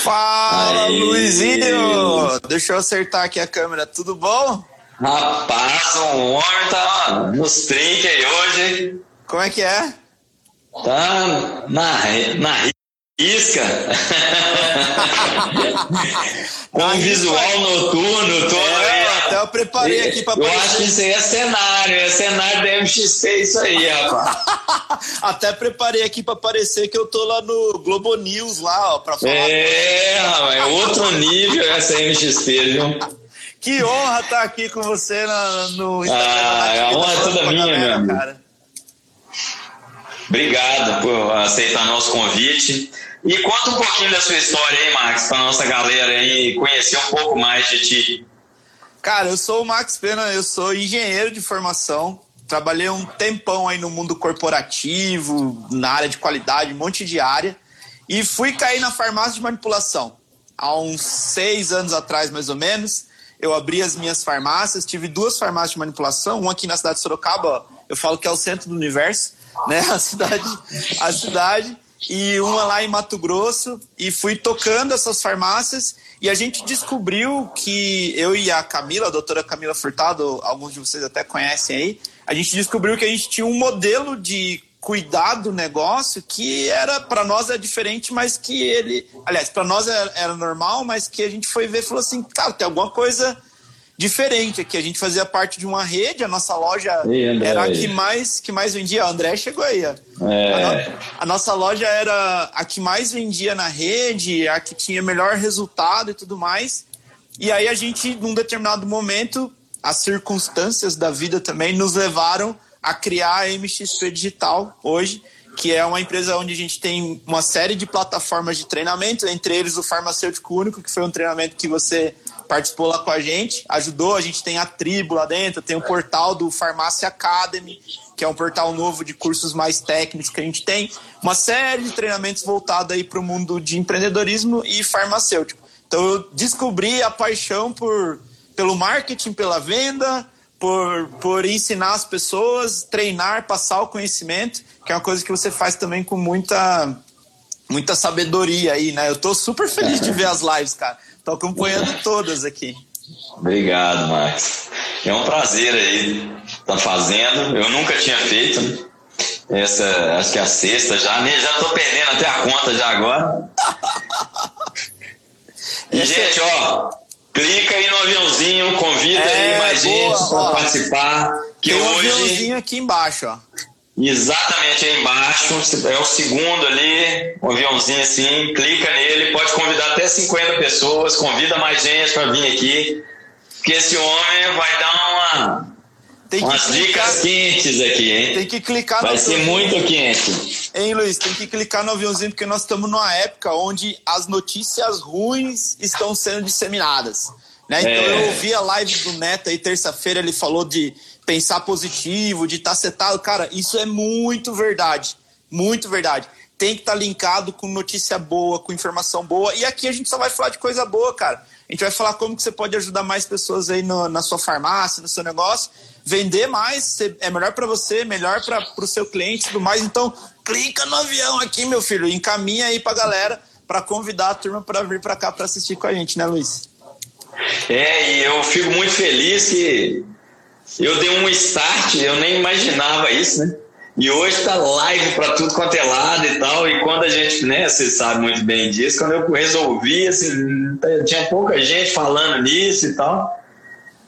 Fala, Aí. Luizinho! Deixa eu acertar aqui a câmera, tudo bom? Rapaz, o homem tá nos trinques aí hoje. Como é que é? Tá na, na Isca. Com um visual noturno todo. É, até eu preparei aqui para Eu acho que isso aí é cenário, é cenário da MXP isso aí, rapaz. até preparei aqui para parecer que eu tô lá no Globo News lá, ó, para falar. É, rapaz, é outro nível essa MXP, viu? Que honra estar tá aqui com você na, no Instagram. Ah, a honra é toda minha, meu amigo. Cara. Obrigado por aceitar nosso convite. E conta um pouquinho da sua história aí, Max, para nossa galera aí conhecer um pouco mais de ti. Cara, eu sou o Max Pena, eu sou engenheiro de formação. Trabalhei um tempão aí no mundo corporativo, na área de qualidade, um monte de área. E fui cair na farmácia de manipulação. Há uns seis anos atrás, mais ou menos, eu abri as minhas farmácias. Tive duas farmácias de manipulação, uma aqui na cidade de Sorocaba, eu falo que é o centro do universo, né? A cidade, a cidade e uma lá em Mato Grosso e fui tocando essas farmácias e a gente descobriu que eu e a Camila, a doutora Camila Furtado, alguns de vocês até conhecem aí, a gente descobriu que a gente tinha um modelo de cuidar do negócio que era para nós é diferente, mas que ele, aliás, para nós era, era normal, mas que a gente foi ver e falou assim, cara, tem alguma coisa diferente aqui. A gente fazia parte de uma rede, a nossa loja era a que mais, que mais vendia. O André chegou aí. É. A, no, a, nossa loja era a que mais vendia na rede, a que tinha melhor resultado e tudo mais. E aí a gente, num determinado momento, as circunstâncias da vida também nos levaram a criar a MXP Digital hoje, que é uma empresa onde a gente tem uma série de plataformas de treinamento, entre eles o Farmacêutico Único, que foi um treinamento que você participou lá com a gente, ajudou. A gente tem a tribo lá dentro, tem o portal do Farmácia Academy, que é um portal novo de cursos mais técnicos que a gente tem. Uma série de treinamentos voltados aí para o mundo de empreendedorismo e farmacêutico. Então eu descobri a paixão por, pelo marketing, pela venda, por, por ensinar as pessoas, treinar, passar o conhecimento, que é uma coisa que você faz também com muita muita sabedoria aí, né? Eu tô super feliz de ver as lives, cara. Tô acompanhando todas aqui. Obrigado, Max. É um prazer aí estar tá fazendo. Eu nunca tinha feito essa, acho que é a sexta já, já tô perdendo até a conta já agora. E, gente, ó, clica aí no aviãozinho, convida é, aí mais gente para participar. Que Tem hoje... um aviãozinho aqui embaixo, ó. Exatamente aí embaixo, é o segundo ali, um aviãozinho assim, clica nele, pode convidar até 50 pessoas, convida mais gente para vir aqui, porque esse homem vai dar uma, tem umas clicar, dicas quentes aqui, hein? Tem que clicar Vai ser muito quente. Hein, Luiz? Tem que clicar no aviãozinho, porque nós estamos numa época onde as notícias ruins estão sendo disseminadas. Né? Então é. eu ouvi a live do Neto aí terça-feira, ele falou de pensar positivo, de estar tá setado. Cara, isso é muito verdade. Muito verdade. Tem que estar tá linkado com notícia boa, com informação boa. E aqui a gente só vai falar de coisa boa, cara. A gente vai falar como que você pode ajudar mais pessoas aí no, na sua farmácia, no seu negócio. Vender mais é melhor para você, melhor para o seu cliente e tudo mais. Então, clica no avião aqui, meu filho. Encaminha aí para galera para convidar a turma para vir para cá para assistir com a gente, né, Luiz? É, e eu fico muito feliz que eu dei um start, eu nem imaginava isso, né? E hoje tá live para tudo quanto é lado e tal. E quando a gente, né, você sabe muito bem disso, quando eu resolvi, assim, tinha pouca gente falando nisso e tal.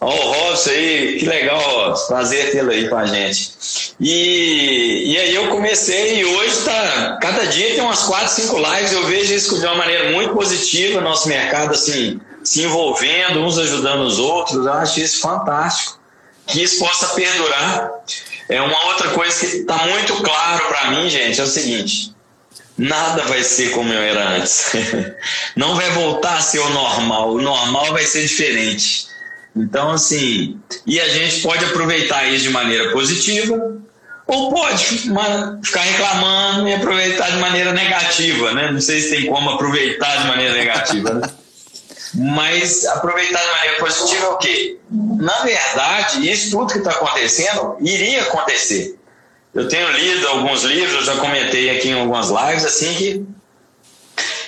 Ó, o Robson aí, que legal, prazer tê-lo aí com a gente. E, e aí eu comecei e hoje tá, cada dia tem umas 4, 5 lives, eu vejo isso de uma maneira muito positiva, nosso mercado, assim, se envolvendo, uns ajudando os outros, eu acho isso fantástico que isso possa perdurar. É uma outra coisa que está muito claro para mim, gente, é o seguinte: nada vai ser como eu era antes. Não vai voltar a ser o normal. O normal vai ser diferente. Então, assim, e a gente pode aproveitar isso de maneira positiva, ou pode ficar reclamando e aproveitar de maneira negativa, né? Não sei se tem como aproveitar de maneira negativa, né? Mas aproveitar de maneira positiva é o quê? Na verdade, isso tudo que está acontecendo iria acontecer. Eu tenho lido alguns livros, já comentei aqui em algumas lives, assim, que,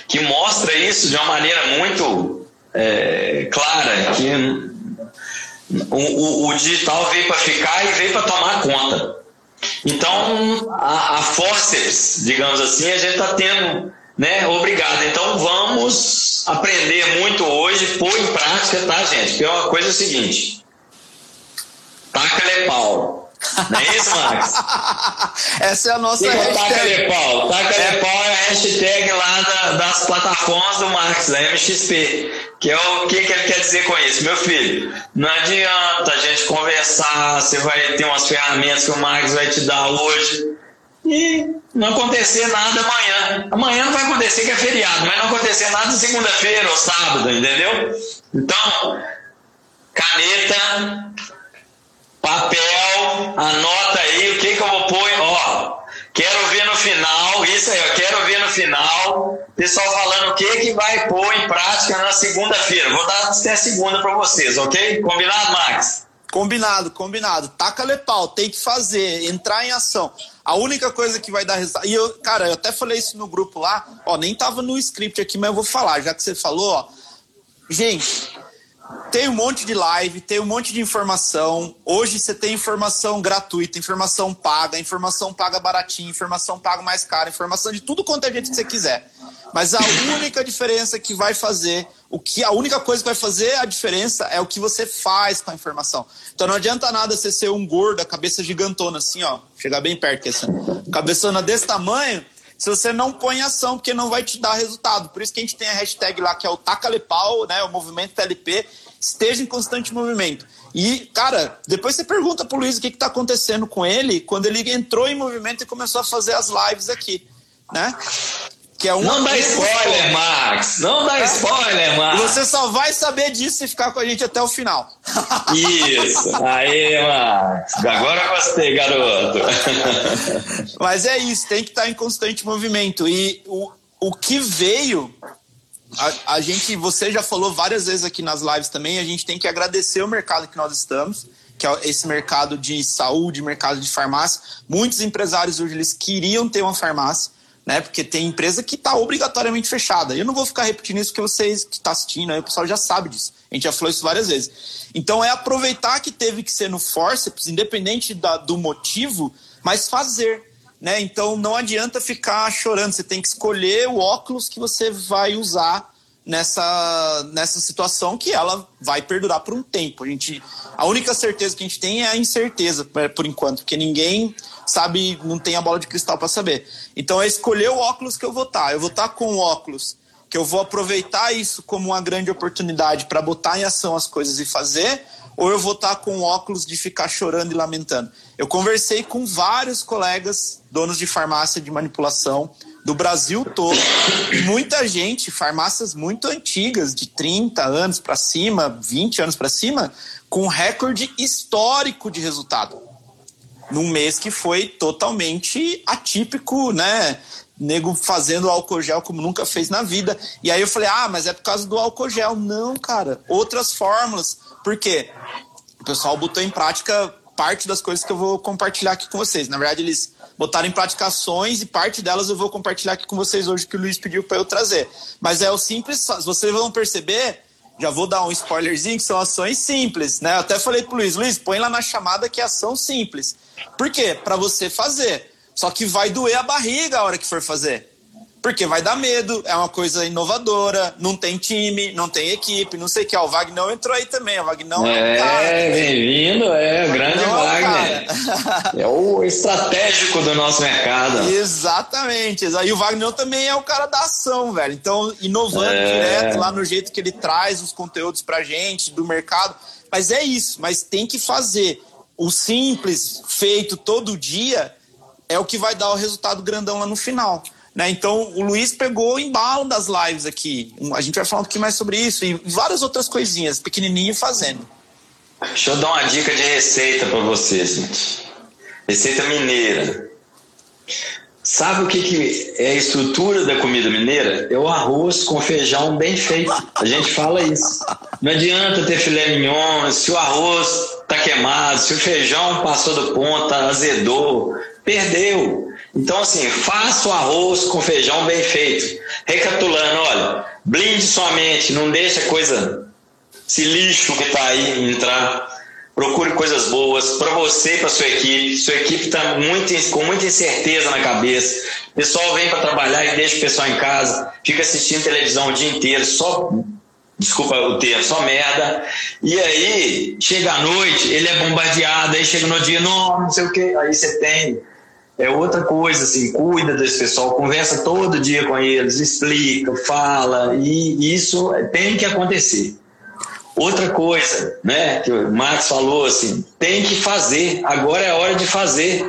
que mostra isso de uma maneira muito é, clara, que o, o, o digital veio para ficar e veio para tomar conta. Então, a, a forceps, digamos assim, a gente está tendo, né? Obrigado. Então, vamos aprender muito hoje, pôr em prática, tá, gente? Porque é uma coisa é seguinte: taca-lhe pau. Não é isso, Max? Essa é a nossa Taca hashtag. pau. Taca pau é a hashtag lá da, das plataformas do Max, da MXP. Que é o que, que ele quer dizer com isso? Meu filho, não adianta a gente conversar, você vai ter umas ferramentas que o Max vai te dar hoje e não acontecer nada amanhã. Amanhã não vai acontecer que é feriado, mas não acontecer nada segunda-feira ou sábado, entendeu? Então, caneta, papel, anota aí o que, que eu vou pôr. Ó, quero ver no final, isso aí, eu quero ver no final, pessoal falando o que, que vai pôr em prática na segunda-feira. Vou dar até segunda para vocês, ok? Combinado, Max? Combinado, combinado. Taca-lhe pau, tem que fazer, entrar em ação. A única coisa que vai dar resultado. E eu, cara, eu até falei isso no grupo lá, ó, nem tava no script aqui, mas eu vou falar, já que você falou, ó. Gente, tem um monte de live, tem um monte de informação. Hoje você tem informação gratuita, informação paga, informação paga baratinha, informação paga mais cara, informação de tudo quanto é jeito que você quiser. Mas a única diferença que vai fazer, o que a única coisa que vai fazer a diferença é o que você faz com a informação. Então não adianta nada você ser um gordo, a cabeça gigantona assim, ó, chegar bem perto, assim, cabeçona desse tamanho, se você não põe ação, porque não vai te dar resultado. Por isso que a gente tem a hashtag lá que é o Tacalepau, né, o movimento TLP, esteja em constante movimento. E, cara, depois você pergunta pro Luiz o que está acontecendo com ele quando ele entrou em movimento e começou a fazer as lives aqui, né? Que é um não dá spoiler, Max! Não dá spoiler, Max! Você só vai saber disso se ficar com a gente até o final. Isso! Aí, Max! Agora gostei, garoto! Mas é isso, tem que estar em constante movimento. E o, o que veio a, a, gente, você já falou várias vezes aqui nas lives também, a gente tem que agradecer o mercado que nós estamos, que é esse mercado de saúde, mercado de farmácia. Muitos empresários hoje eles queriam ter uma farmácia, né? Porque tem empresa que está obrigatoriamente fechada. Eu não vou ficar repetindo isso porque vocês que estão tá assistindo aí, o pessoal já sabe disso. A gente já falou isso várias vezes. Então é aproveitar que teve que ser no forceps, independente da, do motivo, mas fazer. Né? Então não adianta ficar chorando, você tem que escolher o óculos que você vai usar nessa, nessa situação que ela vai perdurar por um tempo. A, gente, a única certeza que a gente tem é a incerteza, por enquanto, porque ninguém sabe, não tem a bola de cristal para saber. Então é escolher o óculos que eu vou estar. Eu vou estar com o óculos que eu vou aproveitar isso como uma grande oportunidade para botar em ação as coisas e fazer, ou eu vou estar com óculos de ficar chorando e lamentando. Eu conversei com vários colegas, donos de farmácia de manipulação do Brasil todo, muita gente, farmácias muito antigas, de 30 anos para cima, 20 anos para cima, com recorde histórico de resultado. Num mês que foi totalmente atípico, né? nego fazendo álcool gel como nunca fez na vida. E aí eu falei, ah, mas é por causa do álcool gel. Não, cara, outras fórmulas. Por quê? O pessoal botou em prática parte das coisas que eu vou compartilhar aqui com vocês. Na verdade, eles botaram em prática ações e parte delas eu vou compartilhar aqui com vocês hoje que o Luiz pediu para eu trazer. Mas é o simples, vocês vão perceber, já vou dar um spoilerzinho, que são ações simples, né? Eu até falei pro Luiz, Luiz, põe lá na chamada que é ação simples. Por quê? Para você fazer. Só que vai doer a barriga a hora que for fazer. Porque vai dar medo, é uma coisa inovadora, não tem time, não tem equipe, não sei o que. Ó, o Wagner entrou aí também, o Wagner é, é bem-vindo, é, o grande Wagner. É o, é o estratégico do nosso mercado. Exatamente. E o Wagner também é o cara da ação, velho. Então, inovando é. direto lá no jeito que ele traz os conteúdos pra gente, do mercado. Mas é isso, mas tem que fazer. O simples, feito todo dia, é o que vai dar o resultado grandão lá no final. Né? Então, o Luiz pegou o embalo das lives aqui. A gente vai falar um pouquinho mais sobre isso e várias outras coisinhas, pequenininho fazendo. Deixa eu dar uma dica de receita para vocês, gente. Receita mineira. Sabe o que, que é a estrutura da comida mineira? É o arroz com feijão bem feito. A gente fala isso. Não adianta ter filé mignon se o arroz tá queimado, se o feijão passou do ponto, azedou, perdeu. Então, assim, faça o arroz com feijão bem feito. Recapitulando, olha, blinde sua mente, não deixa coisa, esse lixo que está aí entrar. Procure coisas boas para você e para sua equipe. Sua equipe está muito, com muita incerteza na cabeça. O pessoal vem para trabalhar e deixa o pessoal em casa, fica assistindo televisão o dia inteiro, só desculpa o termo, só merda. E aí, chega à noite, ele é bombardeado, aí chega no dia, não, não sei o que, aí você tem. É outra coisa, assim, cuida desse pessoal, conversa todo dia com eles, explica, fala, e isso tem que acontecer. Outra coisa, né, que o Max falou assim, tem que fazer, agora é hora de fazer.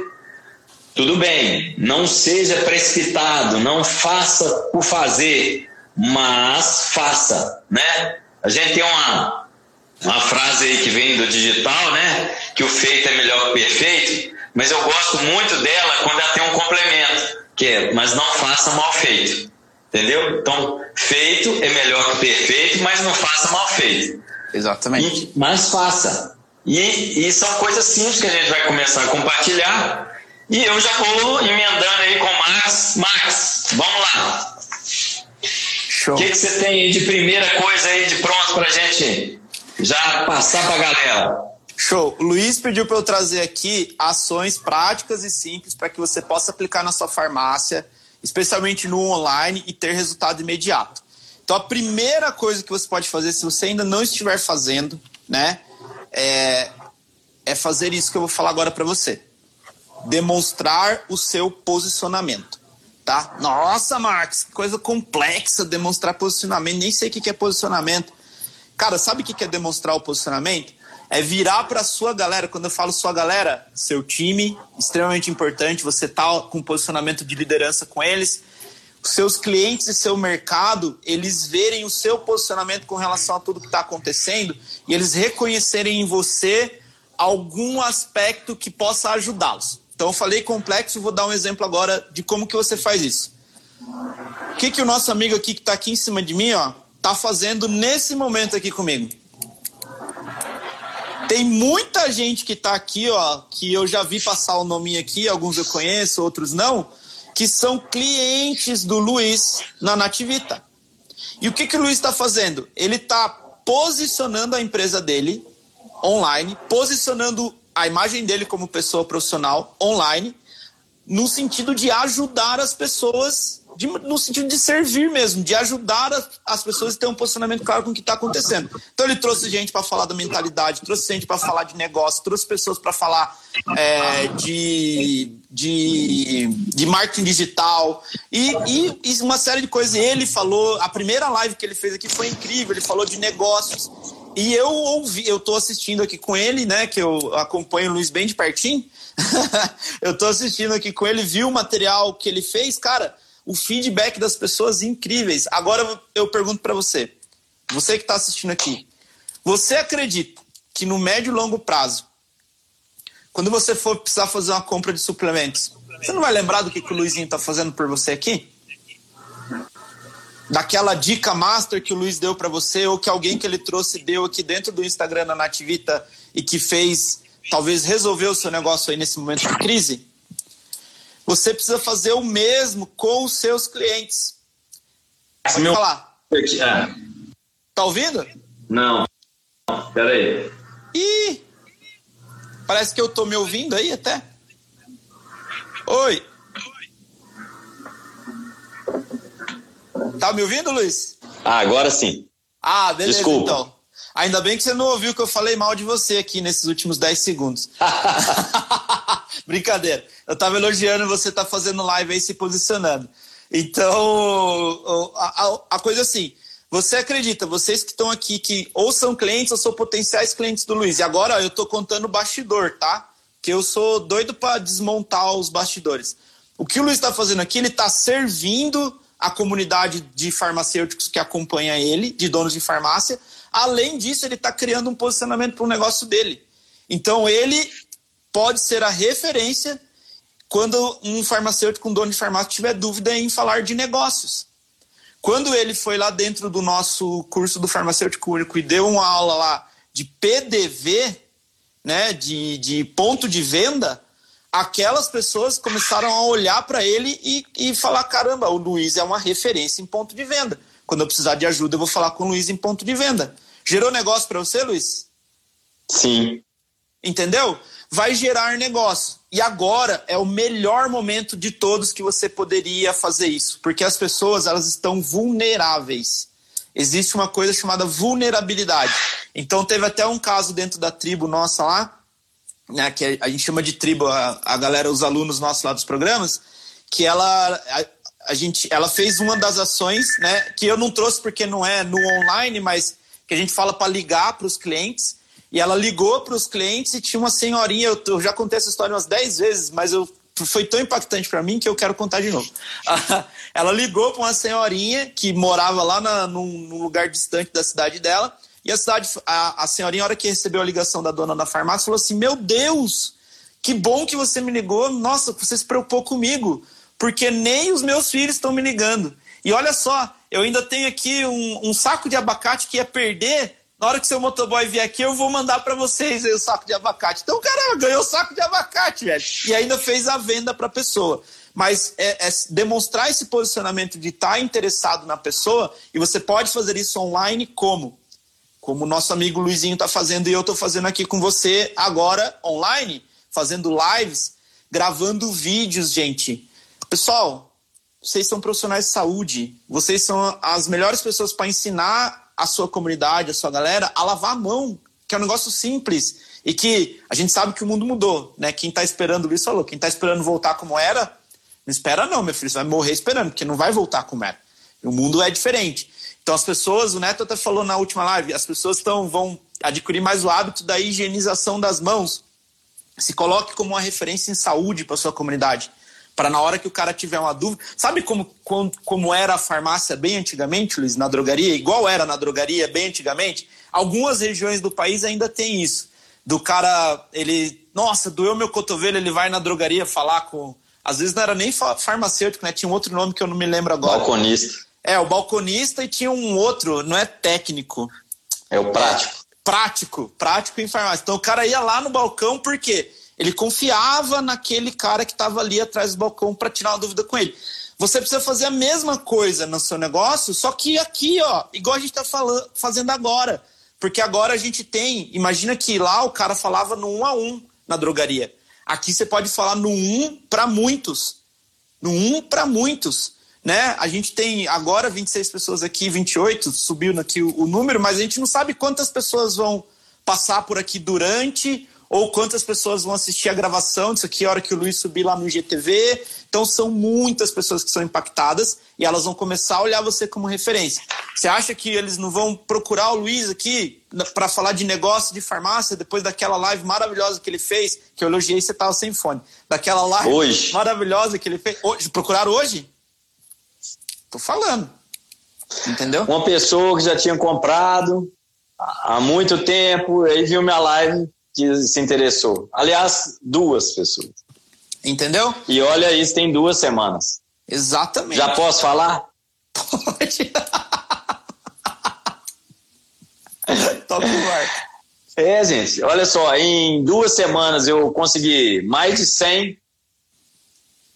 Tudo bem, não seja precipitado, não faça por fazer, mas faça, né? A gente tem uma, uma frase aí que vem do digital, né? Que o feito é melhor que o perfeito, mas eu gosto muito dela quando ela tem um complemento, que é, mas não faça mal feito. Entendeu? Então, feito é melhor que perfeito, mas não faça mal feito. Exatamente. E, mas faça. E, e são coisas simples que a gente vai começar a compartilhar. E eu já vou emendando aí com o Max. Max, vamos lá. O que, que você tem aí de primeira coisa aí de pronto para a gente já passar para a galera? Show. O Luiz pediu para eu trazer aqui ações práticas e simples para que você possa aplicar na sua farmácia, especialmente no online, e ter resultado imediato. Então, a primeira coisa que você pode fazer, se você ainda não estiver fazendo, né, é, é fazer isso que eu vou falar agora para você: demonstrar o seu posicionamento tá? Nossa, Max, coisa complexa demonstrar posicionamento, nem sei o que é posicionamento. Cara, sabe o que é demonstrar o posicionamento? É virar para sua galera. Quando eu falo sua galera, seu time, extremamente importante, você tá com posicionamento de liderança com eles. Seus clientes e seu mercado, eles verem o seu posicionamento com relação a tudo que está acontecendo e eles reconhecerem em você algum aspecto que possa ajudá-los. Então eu falei complexo, vou dar um exemplo agora de como que você faz isso. O que, que o nosso amigo aqui que está aqui em cima de mim, ó, tá fazendo nesse momento aqui comigo? Tem muita gente que está aqui, ó, que eu já vi passar o nome aqui, alguns eu conheço, outros não, que são clientes do Luiz na Nativita. E o que, que o Luiz está fazendo? Ele está posicionando a empresa dele online, posicionando a imagem dele como pessoa profissional online, no sentido de ajudar as pessoas, de, no sentido de servir mesmo, de ajudar as pessoas a ter um posicionamento claro com o que está acontecendo. Então ele trouxe gente para falar da mentalidade, trouxe gente para falar de negócio, trouxe pessoas para falar é, de, de, de marketing digital e, e, e uma série de coisas. Ele falou, a primeira live que ele fez aqui foi incrível, ele falou de negócios. E eu ouvi, eu tô assistindo aqui com ele, né? Que eu acompanho o Luiz bem de pertinho. eu tô assistindo aqui com ele, vi o material que ele fez, cara, o feedback das pessoas incríveis. Agora eu pergunto para você, você que está assistindo aqui, você acredita que no médio e longo prazo, quando você for precisar fazer uma compra de suplementos, você não vai lembrar do que, que o Luizinho está fazendo por você aqui? Daquela dica master que o Luiz deu para você ou que alguém que ele trouxe deu aqui dentro do Instagram da Nativita e que fez, talvez resolveu o seu negócio aí nesse momento de crise? Você precisa fazer o mesmo com os seus clientes. Pode Meu... falar. É. Tá ouvindo? Não. Pera aí. Ih! Parece que eu tô me ouvindo aí até. Oi. Tá me ouvindo, Luiz? Ah, agora sim. Ah, beleza, Desculpa. então. Ainda bem que você não ouviu que eu falei mal de você aqui nesses últimos 10 segundos. Brincadeira. Eu tava elogiando você tá fazendo live aí se posicionando. Então, a, a, a coisa é assim, você acredita, vocês que estão aqui, que ou são clientes ou são potenciais clientes do Luiz. E agora eu tô contando o bastidor, tá? Que eu sou doido para desmontar os bastidores. O que o Luiz está fazendo aqui, ele está servindo a comunidade de farmacêuticos que acompanha ele, de donos de farmácia. Além disso, ele está criando um posicionamento para o negócio dele. Então, ele pode ser a referência quando um farmacêutico, um dono de farmácia, tiver dúvida em falar de negócios. Quando ele foi lá dentro do nosso curso do farmacêutico único e deu uma aula lá de PDV, né, de, de ponto de venda, aquelas pessoas começaram a olhar para ele e, e falar: caramba, o Luiz é uma referência em ponto de venda. Quando eu precisar de ajuda, eu vou falar com o Luiz em ponto de venda. Gerou negócio para você, Luiz? Sim. Entendeu? Vai gerar negócio. E agora é o melhor momento de todos que você poderia fazer isso, porque as pessoas elas estão vulneráveis. Existe uma coisa chamada vulnerabilidade. Então teve até um caso dentro da tribo nossa lá, né, que a gente chama de tribo a, a galera, os alunos nossos lá dos programas, que ela a, a, gente, ela fez uma das ações, né, que eu não trouxe porque não é no online, mas que a gente fala para ligar para os clientes. E ela ligou para os clientes e tinha uma senhorinha. Eu, eu, já contei essa história umas 10 vezes, mas eu, foi tão impactante para mim que eu quero contar de novo. ela ligou para uma senhorinha que morava lá na, num, num, lugar distante da cidade dela. E a cidade, a, a senhorinha, na hora que recebeu a ligação da dona da farmácia, falou assim: Meu Deus, que bom que você me ligou. Nossa, você se preocupou comigo, porque nem os meus filhos estão me ligando. E olha só, eu ainda tenho aqui um, um saco de abacate que ia perder na hora que seu motoboy vier aqui, eu vou mandar para vocês aí o saco de abacate. Então, caramba, ganhou o saco de abacate, velho. E ainda fez a venda para a pessoa. Mas é, é, demonstrar esse posicionamento de estar tá interessado na pessoa, e você pode fazer isso online como? Como o nosso amigo Luizinho está fazendo e eu estou fazendo aqui com você agora, online, fazendo lives, gravando vídeos, gente. Pessoal, vocês são profissionais de saúde, vocês são as melhores pessoas para ensinar a sua comunidade, a sua galera, a lavar a mão, que é um negócio simples e que a gente sabe que o mundo mudou, né? Quem está esperando isso falou, quem está esperando voltar como era, não espera não, meu filho, você vai morrer esperando, porque não vai voltar como era. O mundo é diferente. Então as pessoas, o Neto até falou na última live, as pessoas estão vão adquirir mais o hábito da higienização das mãos. Se coloque como uma referência em saúde para sua comunidade para na hora que o cara tiver uma dúvida. Sabe como, como, como era a farmácia bem antigamente, Luiz, na drogaria? Igual era na drogaria bem antigamente? Algumas regiões do país ainda tem isso. Do cara, ele, nossa, doeu meu cotovelo, ele vai na drogaria falar com. Às vezes não era nem farmacêutico, né? Tinha um outro nome que eu não me lembro agora. Balconista. É, o balconista e tinha um outro, não é técnico. É o prático. É, prático, prático em farmácia. Então o cara ia lá no balcão, por quê? Ele confiava naquele cara que estava ali atrás do balcão para tirar uma dúvida com ele. Você precisa fazer a mesma coisa no seu negócio, só que aqui, ó, igual a gente está fazendo agora. Porque agora a gente tem. Imagina que lá o cara falava no um a um na drogaria. Aqui você pode falar no um para muitos. No um para muitos. Né? A gente tem agora 26 pessoas aqui, 28, subiu aqui o, o número, mas a gente não sabe quantas pessoas vão passar por aqui durante ou quantas pessoas vão assistir a gravação disso aqui a hora que o Luiz subir lá no GTV. Então são muitas pessoas que são impactadas e elas vão começar a olhar você como referência. Você acha que eles não vão procurar o Luiz aqui para falar de negócio de farmácia depois daquela live maravilhosa que ele fez, que eu elogiei você estava sem fone. Daquela live hoje. maravilhosa que ele fez. Hoje, procuraram hoje? Tô falando. Entendeu? Uma pessoa que já tinha comprado há muito tempo, aí viu minha live, que se interessou. Aliás, duas pessoas. Entendeu? E olha isso, tem duas semanas. Exatamente. Já posso falar? Pode. Ar. É, gente, olha só, em duas semanas eu consegui mais de 100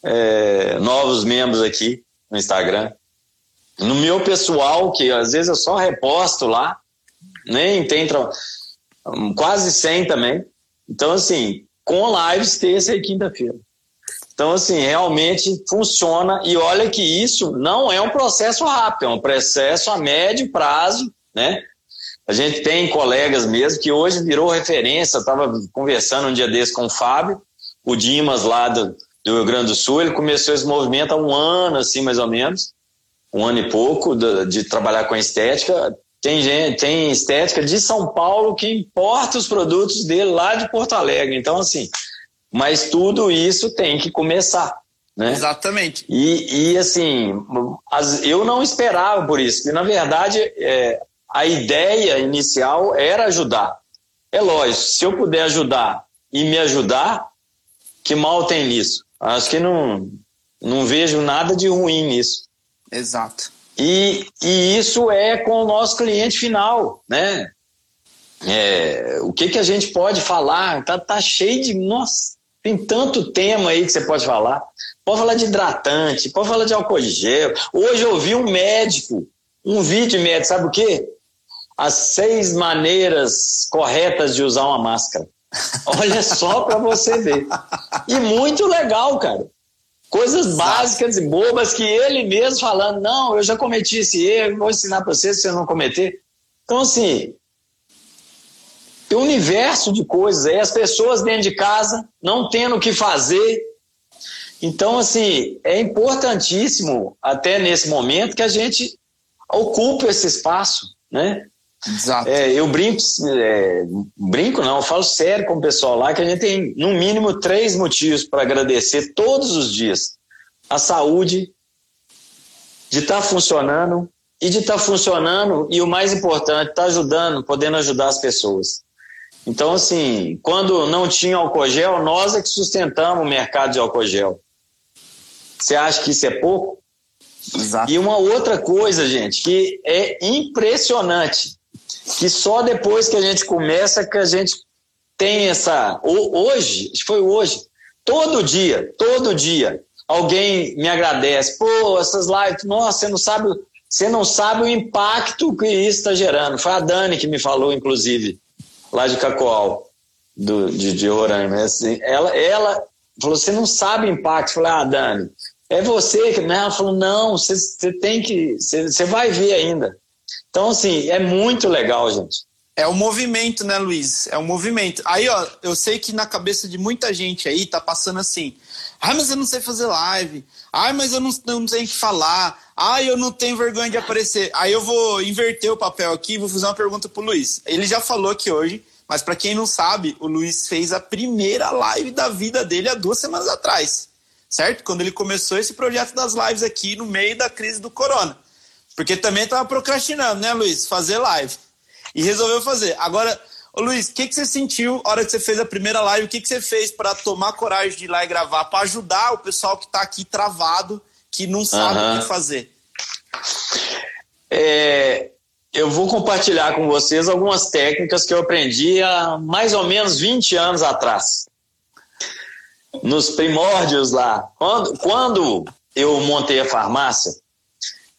é, novos membros aqui no Instagram. No meu pessoal, que às vezes eu só reposto lá, nem tem. Tra quase 100 também. Então, assim, com lives terça e quinta-feira. Então, assim, realmente funciona. E olha que isso não é um processo rápido, é um processo a médio prazo, né? A gente tem colegas mesmo que hoje virou referência. Estava conversando um dia desse com o Fábio, o Dimas lá do, do Rio Grande do Sul. Ele começou esse movimento há um ano, assim, mais ou menos, um ano e pouco, de, de trabalhar com estética. Tem, gente, tem estética de São Paulo que importa os produtos dele lá de Porto Alegre. Então, assim, mas tudo isso tem que começar. Né? Exatamente. E, e assim, eu não esperava por isso, porque na verdade é, a ideia inicial era ajudar. É lógico, se eu puder ajudar e me ajudar, que mal tem nisso? Acho que não, não vejo nada de ruim nisso. Exato. E, e isso é com o nosso cliente final, né? É, o que, que a gente pode falar? Tá, tá cheio de. Nossa, Tem tanto tema aí que você pode falar. Pode falar de hidratante, pode falar de álcool gel. Hoje eu vi um médico, um vídeo médico, sabe o quê? As seis maneiras corretas de usar uma máscara. Olha só para você ver. E muito legal, cara. Coisas básicas e bobas que ele mesmo falando, não, eu já cometi esse erro, vou ensinar para você se você não cometer. Então, assim, tem um universo de coisas aí, as pessoas dentro de casa não tendo o que fazer. Então, assim, é importantíssimo, até nesse momento, que a gente ocupe esse espaço, né? Exato. É, eu brinco, é, brinco não, eu falo sério com o pessoal lá que a gente tem no mínimo três motivos para agradecer todos os dias: a saúde, de estar tá funcionando e de estar tá funcionando e o mais importante, estar tá ajudando, podendo ajudar as pessoas. Então, assim, quando não tinha álcool gel, nós é que sustentamos o mercado de álcool gel. Você acha que isso é pouco? Exato. E uma outra coisa, gente, que é impressionante que só depois que a gente começa que a gente tem essa. Hoje, foi hoje, todo dia, todo dia, alguém me agradece. Pô, essas lives, nossa, você não sabe, você não sabe o impacto que isso está gerando. Foi a Dani que me falou, inclusive, lá de Cacoal, do, de, de Roraima. Assim, ela, ela falou: você não sabe o impacto. Eu falei, ah, Dani, é você que. Né? Ela falou: não, você, você tem que. Você vai ver ainda. Então, assim, é muito legal, gente. É o movimento, né, Luiz? É o movimento. Aí, ó, eu sei que na cabeça de muita gente aí tá passando assim: ai, mas eu não sei fazer live. Ai, mas eu não, não sei o que falar. Ai, eu não tenho vergonha de aparecer. Aí eu vou inverter o papel aqui e vou fazer uma pergunta pro Luiz. Ele já falou aqui hoje, mas para quem não sabe, o Luiz fez a primeira live da vida dele há duas semanas atrás, certo? Quando ele começou esse projeto das lives aqui no meio da crise do corona. Porque também estava procrastinando, né, Luiz? Fazer live. E resolveu fazer. Agora, ô Luiz, o que, que você sentiu na hora que você fez a primeira live? O que, que você fez para tomar coragem de ir lá e gravar? Para ajudar o pessoal que está aqui travado, que não sabe uhum. o que fazer? É, eu vou compartilhar com vocês algumas técnicas que eu aprendi há mais ou menos 20 anos atrás. Nos primórdios lá. Quando, quando eu montei a farmácia,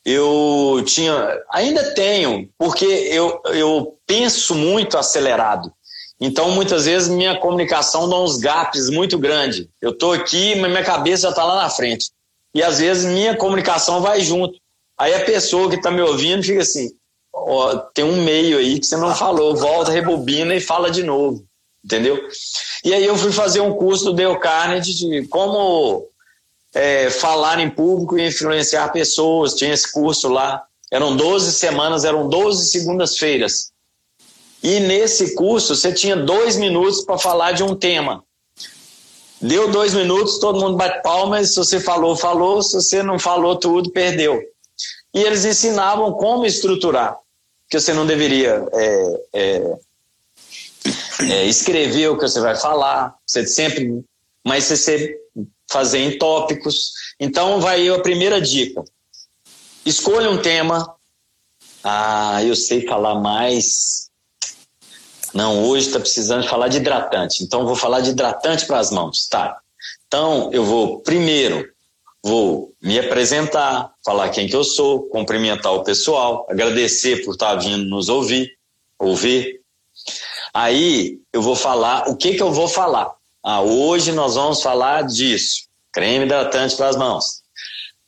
eu tinha, ainda tenho, porque eu, eu penso muito acelerado. Então, muitas vezes, minha comunicação dá uns gaps muito grandes. Eu estou aqui, mas minha cabeça já está lá na frente. E às vezes minha comunicação vai junto. Aí a pessoa que está me ouvindo fica assim: ó, tem um meio aí que você não falou, volta, rebobina e fala de novo. Entendeu? E aí eu fui fazer um curso do Dale Carnegie de como é, falar em público e influenciar pessoas. Tinha esse curso lá. Eram 12 semanas, eram 12 segundas-feiras. E nesse curso você tinha dois minutos para falar de um tema. Deu dois minutos, todo mundo bate palmas. Se você falou, falou. Se você não falou tudo, perdeu. E eles ensinavam como estruturar. Que você não deveria é, é, é, escrever o que você vai falar. Você sempre. Mas você fazer em tópicos. Então, vai a primeira dica. Escolha um tema. Ah, eu sei falar mais. Não, hoje está precisando falar de hidratante. Então, vou falar de hidratante para as mãos. Tá. Então, eu vou primeiro vou me apresentar, falar quem que eu sou, cumprimentar o pessoal, agradecer por estar vindo nos ouvir, ouvir. Aí eu vou falar o que que eu vou falar. Ah, hoje nós vamos falar disso. Creme hidratante para as mãos.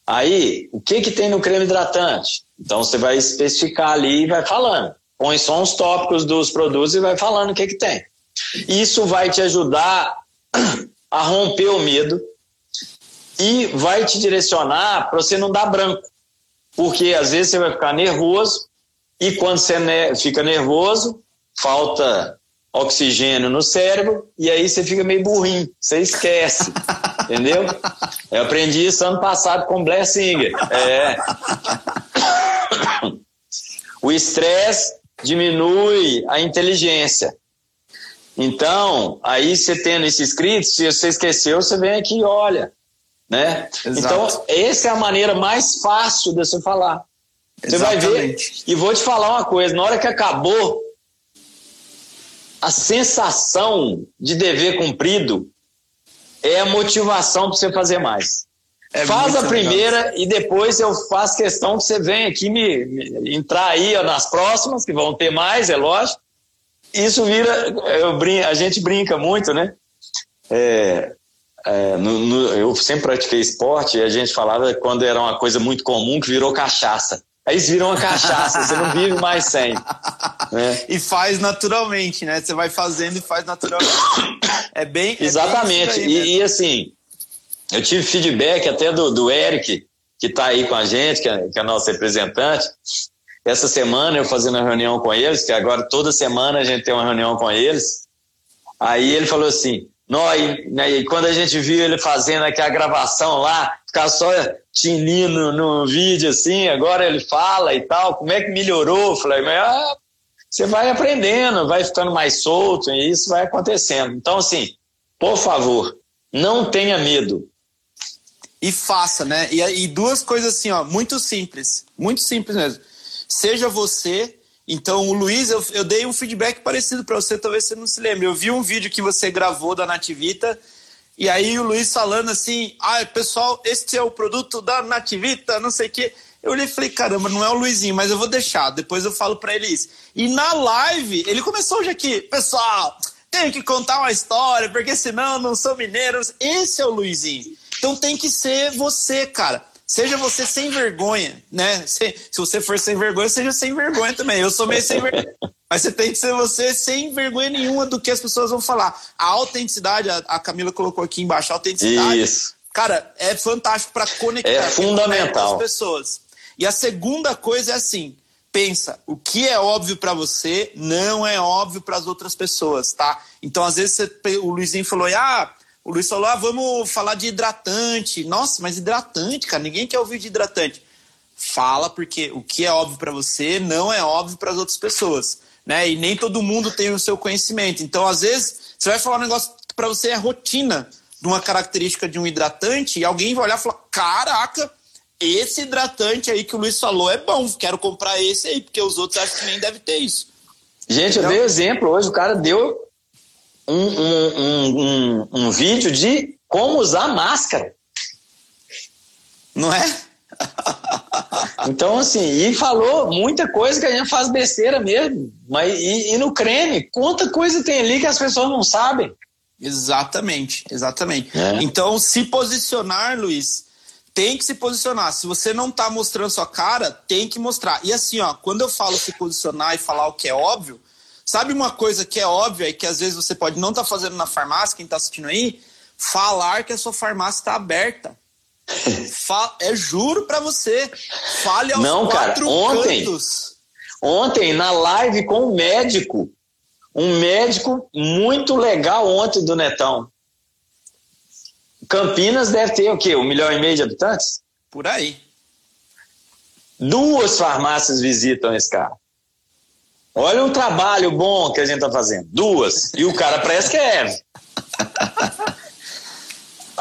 Aí, o que, que tem no creme hidratante? Então você vai especificar ali e vai falando. Põe só uns tópicos dos produtos e vai falando o que, que tem. Isso vai te ajudar a romper o medo e vai te direcionar para você não dar branco. Porque às vezes você vai ficar nervoso e quando você fica nervoso, falta oxigênio no cérebro e aí você fica meio burrinho, você esquece, entendeu? Eu aprendi isso ano passado com Blair Singer. É. O estresse diminui a inteligência. Então, aí você tendo isso escrito, se você esqueceu, você vem aqui e olha, né? Exato. Então, essa é a maneira mais fácil de você falar. Você Exatamente. vai ver. E vou te falar uma coisa: na hora que acabou a sensação de dever cumprido é a motivação para você fazer mais. É Faz a primeira legal. e depois eu faço questão que você venha aqui me, me, entrar aí ó, nas próximas, que vão ter mais, é lógico. Isso vira, a gente brinca muito, né? É, é, no, no, eu sempre pratiquei esporte e a gente falava quando era uma coisa muito comum que virou cachaça. Aí eles viram uma cachaça, você não vive mais sem. Né? E faz naturalmente, né? Você vai fazendo e faz naturalmente. É bem. É Exatamente. Bem e, e, assim, eu tive feedback até do, do Eric, que está aí com a gente, que é, que é nosso representante. Essa semana eu fazendo uma reunião com eles, que agora toda semana a gente tem uma reunião com eles. Aí ele falou assim: nós, né, e quando a gente viu ele fazendo aquela gravação lá, ficar só tinindo no vídeo assim, agora ele fala e tal, como é que melhorou? Eu falei, mas ah, você vai aprendendo, vai ficando mais solto e isso vai acontecendo. Então, assim, por favor, não tenha medo. E faça, né? E, e duas coisas assim, ó, muito simples, muito simples mesmo. Seja você então, o Luiz, eu, eu dei um feedback parecido para você, talvez você não se lembre. Eu vi um vídeo que você gravou da Nativita, e aí o Luiz falando assim: ah, pessoal, este é o produto da Nativita, não sei o quê. Eu olhei e falei: caramba, não é o Luizinho, mas eu vou deixar, depois eu falo para ele isso. E na live, ele começou hoje aqui: pessoal, tenho que contar uma história, porque senão eu não sou mineiro. Esse é o Luizinho. Então tem que ser você, cara. Seja você sem vergonha, né? Se, se você for sem vergonha, seja sem vergonha também. Eu sou meio sem vergonha. Mas você tem que ser você sem vergonha nenhuma do que as pessoas vão falar. A autenticidade, a, a Camila colocou aqui embaixo, a autenticidade. Isso. Cara, é fantástico para conectar é fundamental. as pessoas. E a segunda coisa é assim: pensa, o que é óbvio para você não é óbvio para as outras pessoas, tá? Então, às vezes, você, o Luizinho falou, ah, o Luiz falou: ah, vamos falar de hidratante. Nossa, mas hidratante, cara, ninguém quer ouvir de hidratante. Fala, porque o que é óbvio para você não é óbvio para as outras pessoas. Né? E nem todo mundo tem o seu conhecimento. Então, às vezes, você vai falar um negócio para você é rotina de uma característica de um hidratante, e alguém vai olhar e falar: caraca, esse hidratante aí que o Luiz falou é bom, quero comprar esse aí, porque os outros acham que nem deve ter isso. Gente, eu dei exemplo hoje, o cara deu um, um, um, um vídeo de como usar máscara. Não é? Então, assim, e falou muita coisa que a gente faz besteira mesmo. Mas, e, e, no creme, quanta coisa tem ali que as pessoas não sabem. Exatamente, exatamente. É. Então, se posicionar, Luiz, tem que se posicionar. Se você não está mostrando sua cara, tem que mostrar. E assim, ó, quando eu falo se posicionar e falar o que é óbvio, Sabe uma coisa que é óbvia e que às vezes você pode não estar tá fazendo na farmácia, quem está assistindo aí? Falar que a sua farmácia está aberta. Fa é juro para você. Fale aos não, quatro cara, ontem, cantos. Ontem, na live com um médico, um médico muito legal ontem do Netão. Campinas deve ter o quê? Um milhão e meio de habitantes? Por aí. Duas farmácias visitam esse cara. Olha o trabalho bom que a gente está fazendo. Duas. E o cara parece que é.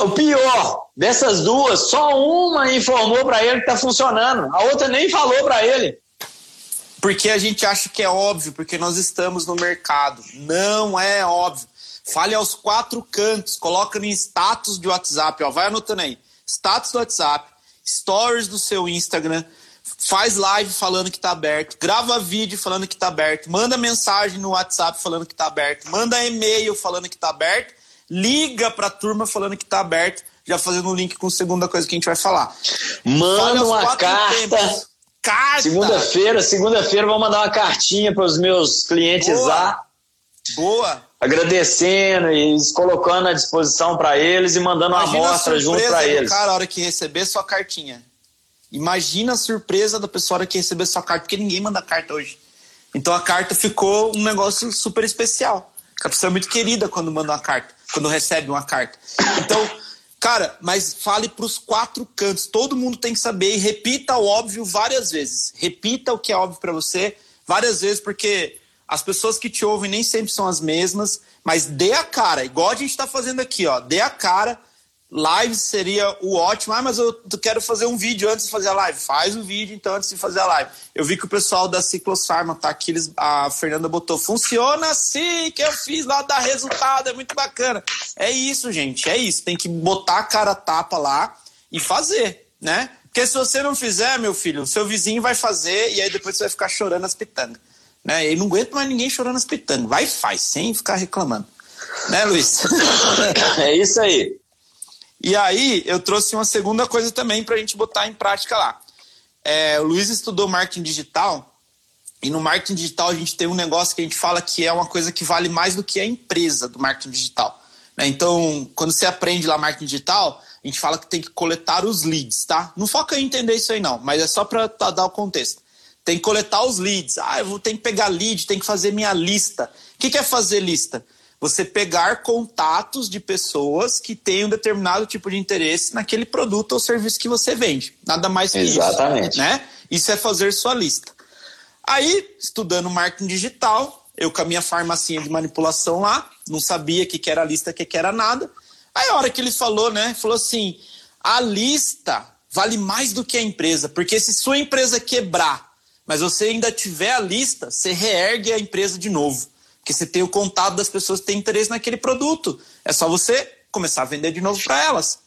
O pior, dessas duas, só uma informou para ele que está funcionando. A outra nem falou para ele. Porque a gente acha que é óbvio, porque nós estamos no mercado. Não é óbvio. Fale aos quatro cantos, coloca em status de WhatsApp, ó, vai anotando aí. Status do WhatsApp, stories do seu Instagram, faz live falando que está aberto, grava vídeo falando que está aberto, manda mensagem no WhatsApp falando que está aberto, manda e-mail falando que está aberto, liga para a turma falando que está aberto, já fazendo um link com a segunda coisa que a gente vai falar. Manda uma carta. Carta. Segunda-feira, segunda-feira vou mandar uma cartinha para os meus clientes Boa. lá. Boa. Agradecendo e colocando à disposição para eles e mandando Imagina uma amostra junto para eles. Cara, a hora que receber sua cartinha. Imagina a surpresa da pessoa que receber sua carta, porque ninguém manda carta hoje. Então a carta ficou um negócio super especial. A pessoa é muito querida quando manda uma carta, quando recebe uma carta. Então, cara, mas fale para os quatro cantos. Todo mundo tem que saber e repita o óbvio várias vezes. Repita o que é óbvio para você várias vezes, porque as pessoas que te ouvem nem sempre são as mesmas, mas dê a cara, igual a gente está fazendo aqui, ó. Dê a cara live seria o ótimo. Ah, mas eu quero fazer um vídeo antes de fazer a live. Faz o vídeo, então, antes de fazer a live. Eu vi que o pessoal da Ciclofarma tá aqui, eles, a Fernanda botou, funciona assim, que eu fiz lá, dá resultado, é muito bacana. É isso, gente, é isso. Tem que botar a cara tapa lá e fazer, né? Porque se você não fizer, meu filho, seu vizinho vai fazer e aí depois você vai ficar chorando as pitangas. Né? E não aguento mais ninguém chorando as pitangas. Vai e faz, sem ficar reclamando. Né, Luiz? é isso aí. E aí eu trouxe uma segunda coisa também para a gente botar em prática lá. É, o Luiz estudou marketing digital e no marketing digital a gente tem um negócio que a gente fala que é uma coisa que vale mais do que a empresa do marketing digital. Né? Então, quando você aprende lá marketing digital, a gente fala que tem que coletar os leads, tá? Não foca em entender isso aí não, mas é só para dar o contexto. Tem que coletar os leads. Ah, eu vou ter que pegar lead, tem que fazer minha lista. O que, que é fazer lista? Você pegar contatos de pessoas que têm um determinado tipo de interesse naquele produto ou serviço que você vende. Nada mais que Exatamente. isso. Né? Isso é fazer sua lista. Aí, estudando marketing digital, eu com a minha farmacinha de manipulação lá, não sabia o que, que era lista, o que, que era nada. Aí a hora que ele falou, né? Falou assim: a lista vale mais do que a empresa, porque se sua empresa quebrar, mas você ainda tiver a lista, você reergue a empresa de novo. Porque você tem o contato das pessoas que têm interesse naquele produto. É só você começar a vender de novo para elas.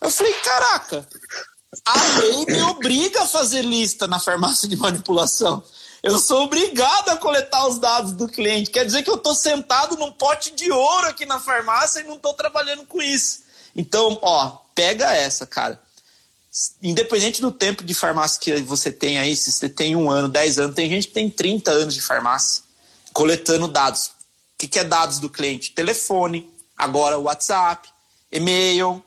Eu falei, caraca, a lei me obriga a fazer lista na farmácia de manipulação. Eu sou obrigado a coletar os dados do cliente. Quer dizer que eu estou sentado num pote de ouro aqui na farmácia e não estou trabalhando com isso. Então, ó, pega essa, cara. Independente do tempo de farmácia que você tem aí, se você tem um ano, dez anos, tem gente que tem 30 anos de farmácia coletando dados. O que, que é dados do cliente? Telefone, agora WhatsApp, e-mail.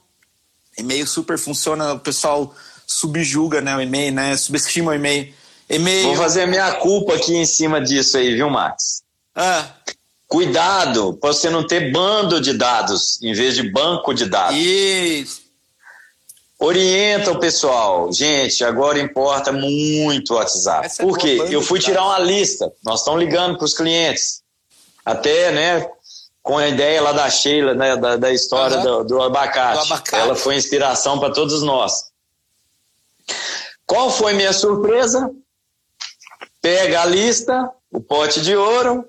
E-mail super funciona, o pessoal subjuga né, o e-mail, né? Subestima o e-mail. E-mail. Vou fazer a minha culpa aqui em cima disso aí, viu, Max? Ah. Cuidado para você não ter bando de dados em vez de banco de dados. Isso. Orienta o pessoal. Gente, agora importa muito o WhatsApp. É Por quê? Eu fui tirar uma lista. Nós estamos ligando para os clientes. Até, né, com a ideia lá da Sheila, né, da, da história uhum. do, do, abacate. do, abacate. Ela foi inspiração para todos nós. Qual foi minha surpresa? Pega a lista, o pote de ouro,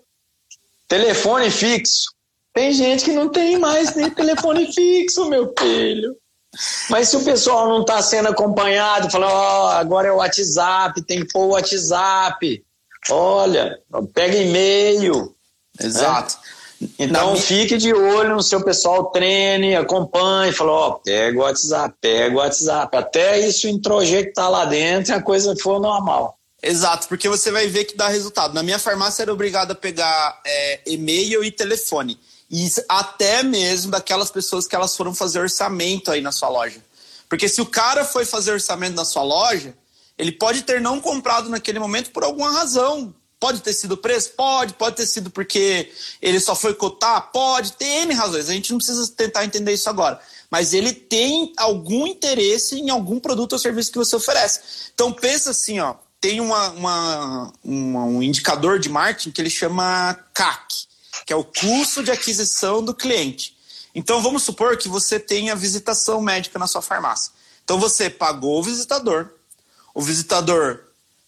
telefone fixo. Tem gente que não tem mais nem telefone fixo, meu filho. Mas se o pessoal não está sendo acompanhado, fala, ó, oh, agora é o WhatsApp, tem que pôr o WhatsApp. Olha, pega e-mail. Exato. Né? Então minha... fique de olho no seu pessoal, treine, acompanhe, fala, ó, oh, pega o WhatsApp, pega o WhatsApp. Até isso introjectar lá dentro e a coisa for normal. Exato, porque você vai ver que dá resultado. Na minha farmácia era obrigado a pegar é, e-mail e telefone e até mesmo daquelas pessoas que elas foram fazer orçamento aí na sua loja. Porque se o cara foi fazer orçamento na sua loja, ele pode ter não comprado naquele momento por alguma razão. Pode ter sido preço? Pode. Pode ter sido porque ele só foi cotar? Pode. Tem N razões. A gente não precisa tentar entender isso agora. Mas ele tem algum interesse em algum produto ou serviço que você oferece. Então pensa assim, ó. Tem uma, uma, uma um indicador de marketing que ele chama CAC que é o custo de aquisição do cliente. Então vamos supor que você tenha visitação médica na sua farmácia. Então você pagou o visitador, o visitador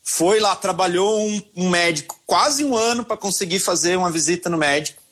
foi lá, trabalhou um, um médico quase um ano para conseguir fazer uma visita no médico,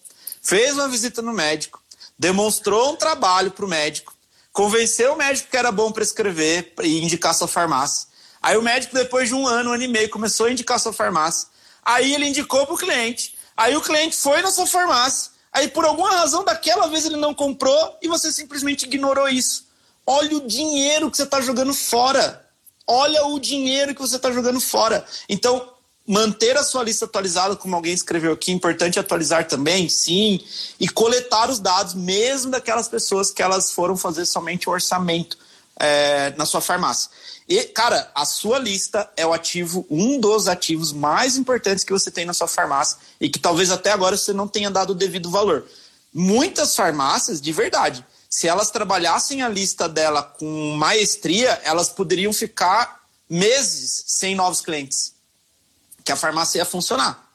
fez uma visita no médico, demonstrou um trabalho para o médico, convenceu o médico que era bom prescrever e indicar sua farmácia. Aí o médico, depois de um ano, um ano e meio, começou a indicar sua farmácia. Aí ele indicou para o cliente. Aí o cliente foi na sua farmácia, aí por alguma razão daquela vez ele não comprou e você simplesmente ignorou isso. Olha o dinheiro que você está jogando fora. Olha o dinheiro que você está jogando fora. Então, manter a sua lista atualizada, como alguém escreveu aqui, importante atualizar também, sim, e coletar os dados, mesmo daquelas pessoas que elas foram fazer somente o orçamento é, na sua farmácia. E, cara, a sua lista é o ativo, um dos ativos mais importantes que você tem na sua farmácia e que talvez até agora você não tenha dado o devido valor. Muitas farmácias, de verdade, se elas trabalhassem a lista dela com maestria, elas poderiam ficar meses sem novos clientes. Que a farmácia ia funcionar.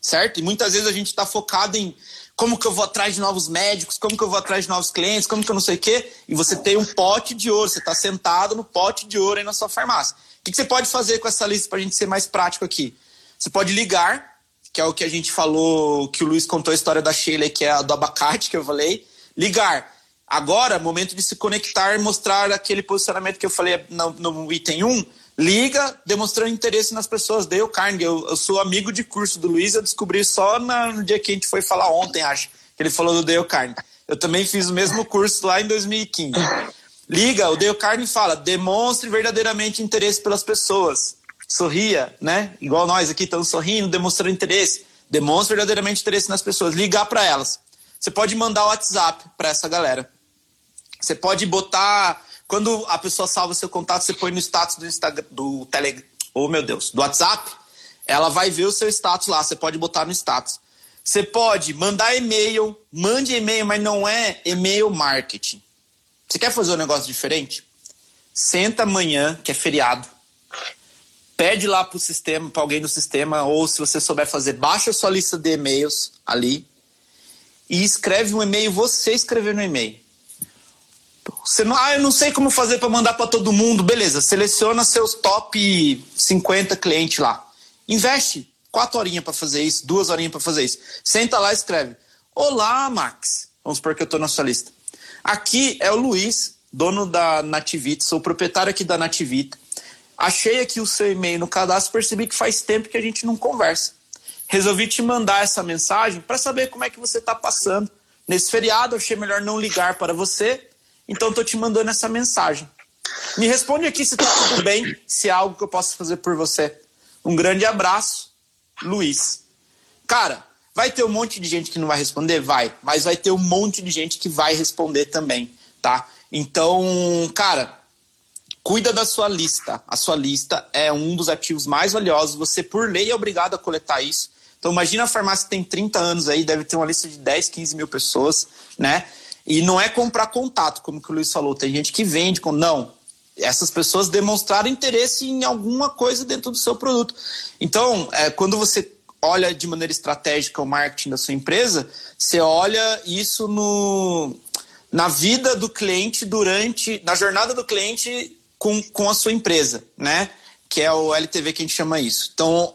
certo? E muitas vezes a gente está focado em como que eu vou atrás de novos médicos, como que eu vou atrás de novos clientes, como que eu não sei o quê, e você tem um pote de ouro, você está sentado no pote de ouro aí na sua farmácia. O que, que você pode fazer com essa lista para a gente ser mais prático aqui? Você pode ligar, que é o que a gente falou, que o Luiz contou a história da Sheila, que é a do abacate que eu falei. Ligar. Agora, momento de se conectar e mostrar aquele posicionamento que eu falei no, no item 1 liga demonstrando interesse nas pessoas. Dale Carnegie, eu, eu sou amigo de curso do Luiz, eu descobri só na, no dia que a gente foi falar ontem, acho, que ele falou do Dale Carnegie. Eu também fiz o mesmo curso lá em 2015. Liga, o Dale Carnegie fala, demonstre verdadeiramente interesse pelas pessoas. Sorria, né? Igual nós aqui estamos sorrindo, demonstrando interesse. Demonstre verdadeiramente interesse nas pessoas. Ligar para elas. Você pode mandar o WhatsApp para essa galera. Você pode botar quando a pessoa salva seu contato, você põe no status do Instagram, do Telegram, oh meu Deus, do WhatsApp, ela vai ver o seu status lá, você pode botar no status. Você pode mandar e-mail, mande e-mail, mas não é e-mail marketing. Você quer fazer um negócio diferente? Senta amanhã, que é feriado. Pede lá para o sistema, para alguém do sistema, ou se você souber fazer, baixa a sua lista de e-mails ali e escreve um e-mail, você escrever no e-mail. Você não, ah, eu não sei como fazer para mandar para todo mundo. Beleza, seleciona seus top 50 clientes lá. Investe quatro horinhas para fazer isso, duas horinhas para fazer isso. Senta lá e escreve. Olá, Max. Vamos supor que eu estou na sua lista. Aqui é o Luiz, dono da Nativita, sou proprietário aqui da Nativita. Achei aqui o seu e-mail no cadastro, percebi que faz tempo que a gente não conversa. Resolvi te mandar essa mensagem para saber como é que você está passando. Nesse feriado, achei melhor não ligar para você então estou te mandando essa mensagem. Me responde aqui se está tudo bem, se é algo que eu possa fazer por você. Um grande abraço, Luiz. Cara, vai ter um monte de gente que não vai responder? Vai. Mas vai ter um monte de gente que vai responder também, tá? Então, cara, cuida da sua lista. A sua lista é um dos ativos mais valiosos. Você, por lei, é obrigado a coletar isso. Então, imagina a farmácia tem 30 anos aí, deve ter uma lista de 10, 15 mil pessoas, né? E não é comprar contato, como que o Luiz falou. Tem gente que vende. Não. Essas pessoas demonstraram interesse em alguma coisa dentro do seu produto. Então, é, quando você olha de maneira estratégica o marketing da sua empresa, você olha isso no, na vida do cliente durante, na jornada do cliente com, com a sua empresa, né? Que é o LTV que a gente chama isso. Então,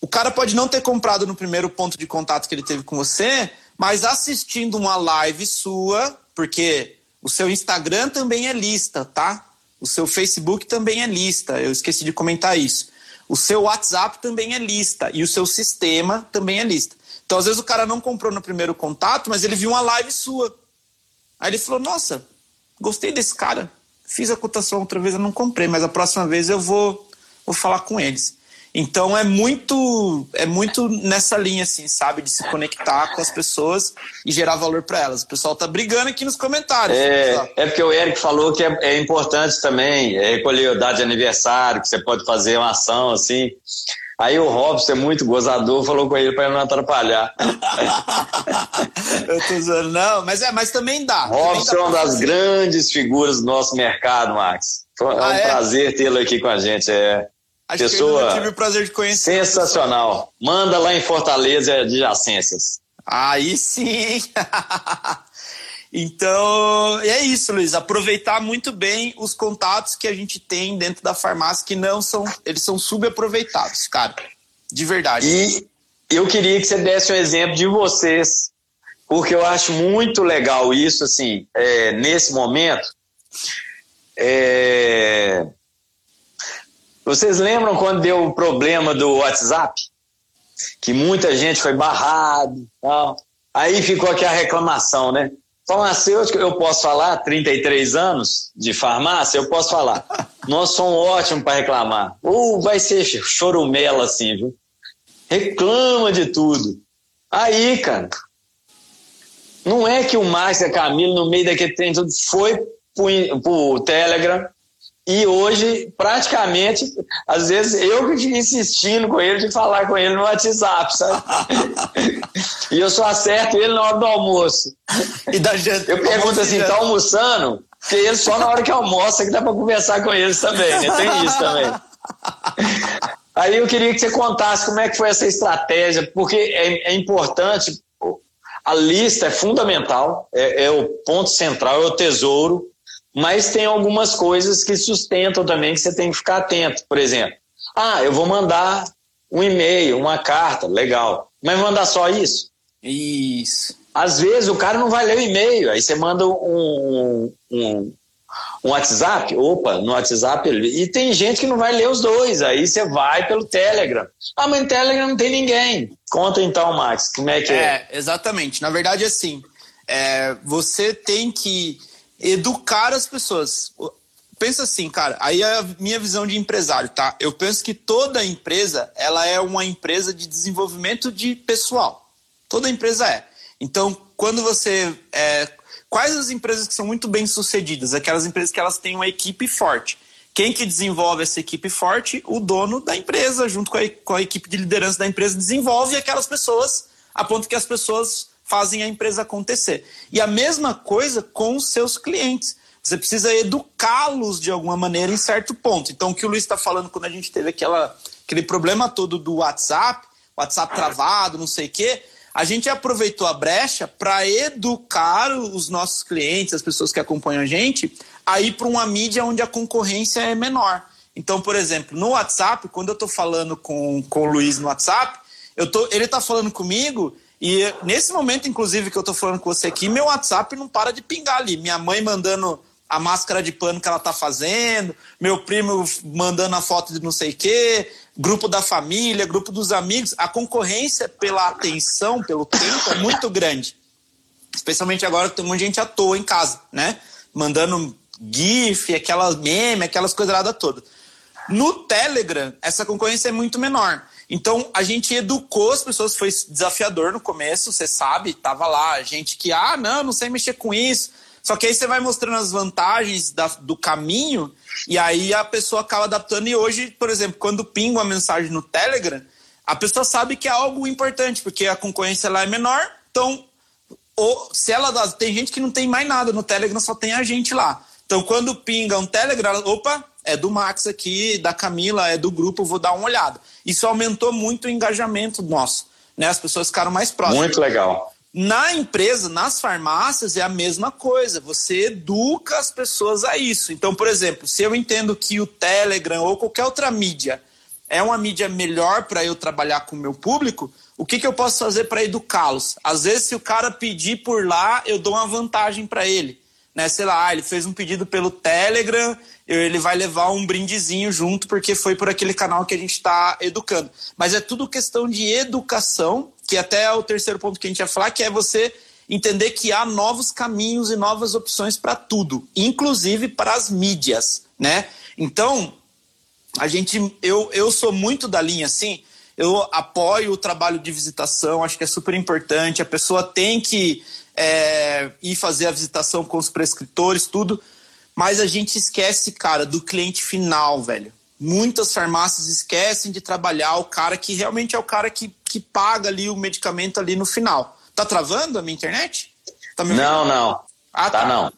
o cara pode não ter comprado no primeiro ponto de contato que ele teve com você, mas assistindo uma live sua, porque o seu Instagram também é lista, tá? O seu Facebook também é lista, eu esqueci de comentar isso. O seu WhatsApp também é lista e o seu sistema também é lista. Então, às vezes, o cara não comprou no primeiro contato, mas ele viu uma live sua. Aí ele falou: Nossa, gostei desse cara. Fiz a cotação outra vez, eu não comprei, mas a próxima vez eu vou, vou falar com eles. Então é muito é muito nessa linha assim, sabe, de se conectar com as pessoas e gerar valor para elas. O pessoal tá brigando aqui nos comentários. É, é porque o Eric falou que é, é importante também é recolher o dado de aniversário, que você pode fazer uma ação assim. Aí o Robson é muito gozador, falou com ele para ele não atrapalhar. Eu tô usando, não, mas é, mas também dá. Robson é uma das fazer. grandes figuras do nosso mercado, Max. É um ah, é? prazer tê-lo aqui com a gente. É. Acho Pessoa que eu tive o prazer de conhecer. Sensacional. Manda lá em Fortaleza de Jacências. Aí sim. então, é isso, Luiz. Aproveitar muito bem os contatos que a gente tem dentro da farmácia, que não são. Eles são subaproveitados, cara. De verdade. E eu queria que você desse um exemplo de vocês, porque eu acho muito legal isso, assim, é, nesse momento. É, vocês lembram quando deu o problema do WhatsApp? Que muita gente foi barrado tal. Aí ficou aqui a reclamação, né? Farmacêutico, eu posso falar, 33 anos de farmácia, eu posso falar. Nós somos ótimos para reclamar. Ou vai ser chorumela assim, viu? Reclama de tudo. Aí, cara, não é que o Márcio e a Camila, no meio daquele trem tudo, foi pro, pro Telegram, e hoje, praticamente, às vezes eu que fico insistindo com ele de falar com ele no WhatsApp, sabe? e eu só acerto ele na hora do almoço. E da janta. Eu pergunto assim, tá almoçando? Porque ele só na hora que almoça que dá para conversar com eles também, né? Tem isso também. Aí eu queria que você contasse como é que foi essa estratégia, porque é, é importante, a lista é fundamental, é, é, o ponto central, é o tesouro, mas tem algumas coisas que sustentam também que você tem que ficar atento. Por exemplo, ah, eu vou mandar um e-mail, uma carta, legal, mas mandar só isso? Isso. Às vezes o cara não vai ler o e-mail, aí você manda um, um, um WhatsApp, opa, no WhatsApp ele... e tem gente que não vai ler os dois, aí você vai pelo Telegram. Ah, mas no Telegram não tem ninguém. Conta então, Max, como é que é? É, exatamente. Na verdade, assim, é, você tem que educar as pessoas. Pensa assim, cara, aí é a minha visão de empresário, tá? Eu penso que toda empresa, ela é uma empresa de desenvolvimento de pessoal. Toda empresa é. Então, quando você é, Quais as empresas que são muito bem sucedidas? Aquelas empresas que elas têm uma equipe forte. Quem que desenvolve essa equipe forte? O dono da empresa, junto com a, com a equipe de liderança da empresa, desenvolve aquelas pessoas a ponto que as pessoas fazem a empresa acontecer. E a mesma coisa com os seus clientes. Você precisa educá-los de alguma maneira em certo ponto. Então, o que o Luiz está falando quando a gente teve aquela, aquele problema todo do WhatsApp, WhatsApp travado, não sei o quê, a gente aproveitou a brecha para educar os nossos clientes, as pessoas que acompanham a gente, a ir para uma mídia onde a concorrência é menor. Então, por exemplo, no WhatsApp, quando eu estou falando com, com o Luiz no WhatsApp, eu tô, ele está falando comigo e nesse momento, inclusive, que eu estou falando com você aqui, meu WhatsApp não para de pingar ali. Minha mãe mandando a máscara de pano que ela tá fazendo, meu primo mandando a foto de não sei o quê, grupo da família, grupo dos amigos. A concorrência pela atenção, pelo tempo, é muito grande. Especialmente agora que tem muita gente à toa em casa, né? Mandando GIF, aquelas meme, aquelas coisas lá toda. No Telegram, essa concorrência é muito menor. Então, a gente educou as pessoas, foi desafiador no começo, você sabe, tava lá, gente que, ah, não, não sei mexer com isso só que aí você vai mostrando as vantagens da, do caminho e aí a pessoa acaba adaptando. E hoje, por exemplo, quando pinga uma mensagem no Telegram, a pessoa sabe que é algo importante, porque a concorrência lá é menor. Então, ou, se ela tem gente que não tem mais nada no Telegram, só tem a gente lá. Então, quando pinga um Telegram, opa, é do Max aqui, da Camila, é do grupo, vou dar uma olhada. Isso aumentou muito o engajamento nosso. Né? As pessoas ficaram mais próximas. Muito legal. Na empresa, nas farmácias, é a mesma coisa. Você educa as pessoas a isso. Então, por exemplo, se eu entendo que o Telegram ou qualquer outra mídia é uma mídia melhor para eu trabalhar com o meu público, o que, que eu posso fazer para educá-los? Às vezes, se o cara pedir por lá, eu dou uma vantagem para ele. Né? Sei lá, ele fez um pedido pelo Telegram, ele vai levar um brindezinho junto, porque foi por aquele canal que a gente está educando. Mas é tudo questão de educação que até é o terceiro ponto que a gente ia falar, que é você entender que há novos caminhos e novas opções para tudo, inclusive para as mídias, né? Então, a gente, eu, eu sou muito da linha assim, eu apoio o trabalho de visitação, acho que é super importante, a pessoa tem que é, ir fazer a visitação com os prescritores, tudo, mas a gente esquece, cara, do cliente final, velho. Muitas farmácias esquecem de trabalhar o cara que realmente é o cara que que paga ali o medicamento ali no final. Tá travando a minha internet? Tá não, não. Ah, tá. tá não.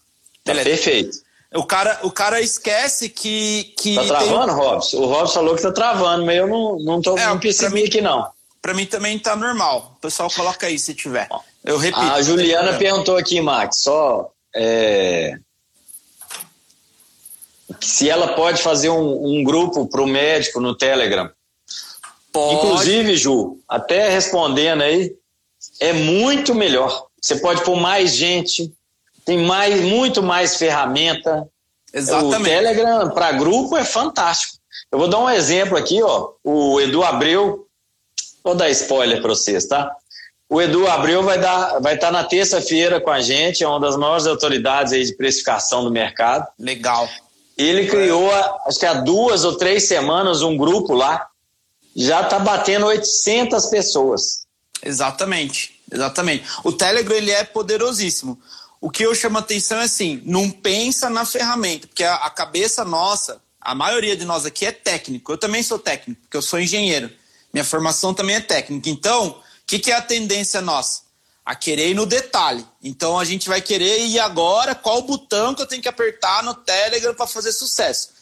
Tá perfeito. O cara, o cara esquece que. que tá travando, tem... Robson? O Robson falou que tá travando, mas eu não, não, tô, é, não percebi aqui, não. Pra mim também tá normal. O pessoal coloca aí se tiver. Eu repito. A Juliana perguntou aqui, Max, só. É... Se ela pode fazer um, um grupo pro médico no Telegram. Pode. Inclusive, Ju, até respondendo aí, é muito melhor. Você pode pôr mais gente, tem mais, muito mais ferramenta. Exatamente. O Telegram para grupo é fantástico. Eu vou dar um exemplo aqui, ó. O Edu Abreu, vou dar spoiler para vocês, tá? O Edu Abreu vai dar, vai estar tá na terça-feira com a gente, é uma das maiores autoridades aí de precificação do mercado. Legal. Ele criou, acho que há duas ou três semanas, um grupo lá já está batendo 800 pessoas. Exatamente, exatamente. O Telegram ele é poderosíssimo. O que eu chamo atenção é assim, não pensa na ferramenta, porque a, a cabeça nossa, a maioria de nós aqui é técnico. Eu também sou técnico, porque eu sou engenheiro. Minha formação também é técnica. Então, o que, que é a tendência nossa? A querer ir no detalhe. Então a gente vai querer ir agora, qual o botão que eu tenho que apertar no Telegram para fazer sucesso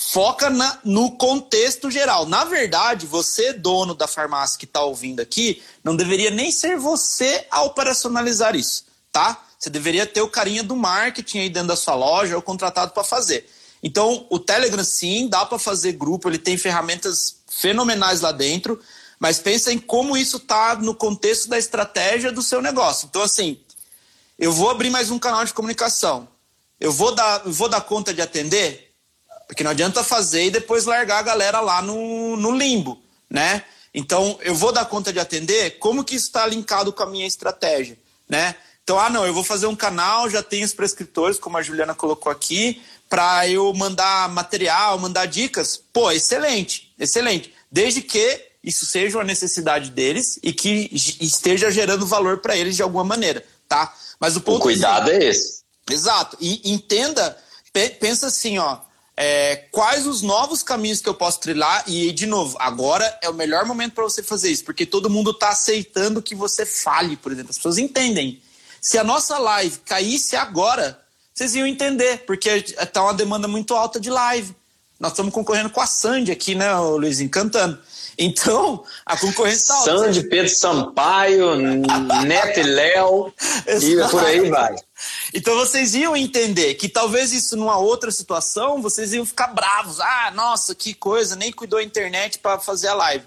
foca na, no contexto geral. Na verdade, você, dono da farmácia que está ouvindo aqui, não deveria nem ser você a operacionalizar isso, tá? Você deveria ter o carinha do marketing aí dentro da sua loja ou contratado para fazer. Então, o Telegram, sim, dá para fazer grupo, ele tem ferramentas fenomenais lá dentro, mas pensa em como isso está no contexto da estratégia do seu negócio. Então, assim, eu vou abrir mais um canal de comunicação. Eu vou dar, vou dar conta de atender? Porque não adianta fazer e depois largar a galera lá no, no limbo, né? Então, eu vou dar conta de atender? Como que isso está linkado com a minha estratégia, né? Então, ah, não, eu vou fazer um canal, já tenho os prescritores, como a Juliana colocou aqui, para eu mandar material, mandar dicas. Pô, excelente, excelente. Desde que isso seja uma necessidade deles e que esteja gerando valor para eles de alguma maneira, tá? Mas o ponto o cuidado é, é esse. Exato. E entenda, pensa assim, ó, é, quais os novos caminhos que eu posso trilhar e de novo, agora é o melhor momento para você fazer isso, porque todo mundo está aceitando que você fale, por exemplo. As pessoas entendem. Se a nossa live caísse agora, vocês iam entender, porque está uma demanda muito alta de live. Nós estamos concorrendo com a Sandy aqui, né, Luizinho, cantando. Então, a concorrência está alta. Sandy, Pedro Sampaio, Neto e Léo, e por aí vai. Então vocês iam entender que talvez isso numa outra situação, vocês iam ficar bravos. Ah, nossa, que coisa, nem cuidou a internet para fazer a live.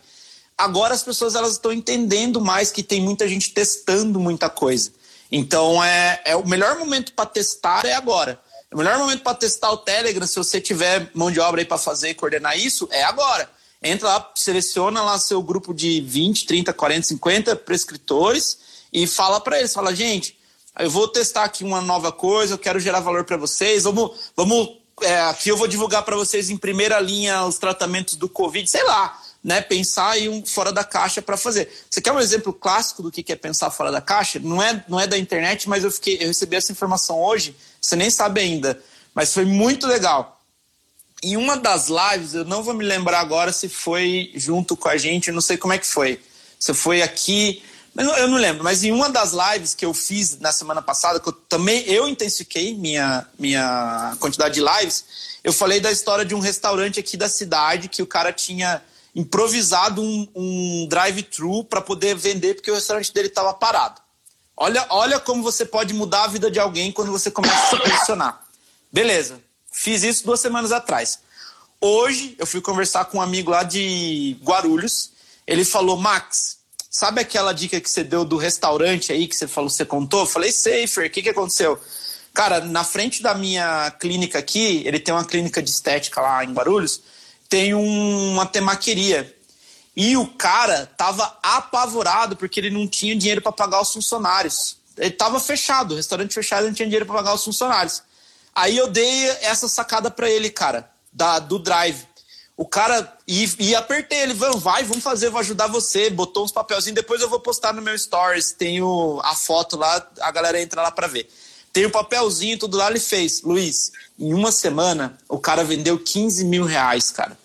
Agora as pessoas elas estão entendendo mais que tem muita gente testando muita coisa. Então é, é o melhor momento para testar é agora. O melhor momento para testar o Telegram, se você tiver mão de obra aí para fazer e coordenar isso, é agora. Entra lá, seleciona lá seu grupo de 20, 30, 40, 50 prescritores e fala para eles, fala, gente, eu vou testar aqui uma nova coisa, eu quero gerar valor para vocês, vamos, vamos é, aqui eu vou divulgar para vocês em primeira linha os tratamentos do Covid, sei lá né, pensar em um fora da caixa para fazer. Você quer um exemplo clássico do que é pensar fora da caixa? Não é, não é da internet, mas eu fiquei, eu recebi essa informação hoje, você nem sabe ainda, mas foi muito legal. Em uma das lives, eu não vou me lembrar agora se foi junto com a gente, não sei como é que foi. Se foi aqui, eu não lembro, mas em uma das lives que eu fiz na semana passada, que eu também eu intensifiquei minha, minha quantidade de lives, eu falei da história de um restaurante aqui da cidade que o cara tinha improvisado um, um drive-thru para poder vender porque o restaurante dele estava parado. Olha, olha como você pode mudar a vida de alguém quando você começa a se posicionar. Beleza, fiz isso duas semanas atrás. Hoje eu fui conversar com um amigo lá de Guarulhos. Ele falou: Max, sabe aquela dica que você deu do restaurante aí que você falou, você contou? Eu falei, Safer, o que, que aconteceu? Cara, na frente da minha clínica aqui, ele tem uma clínica de estética lá em Guarulhos tem um, uma temaqueria. E o cara tava apavorado porque ele não tinha dinheiro para pagar os funcionários. Ele tava fechado, o restaurante fechado, não tinha dinheiro para pagar os funcionários. Aí eu dei essa sacada para ele, cara, da, do drive. O cara e, e apertei ele, vamos, vai, vamos fazer, vou ajudar você. Botou uns papelzinhos, depois eu vou postar no meu stories. Tenho a foto lá, a galera entra lá para ver. Tem o papelzinho, tudo lá, ele fez. Luiz, em uma semana, o cara vendeu 15 mil reais, cara.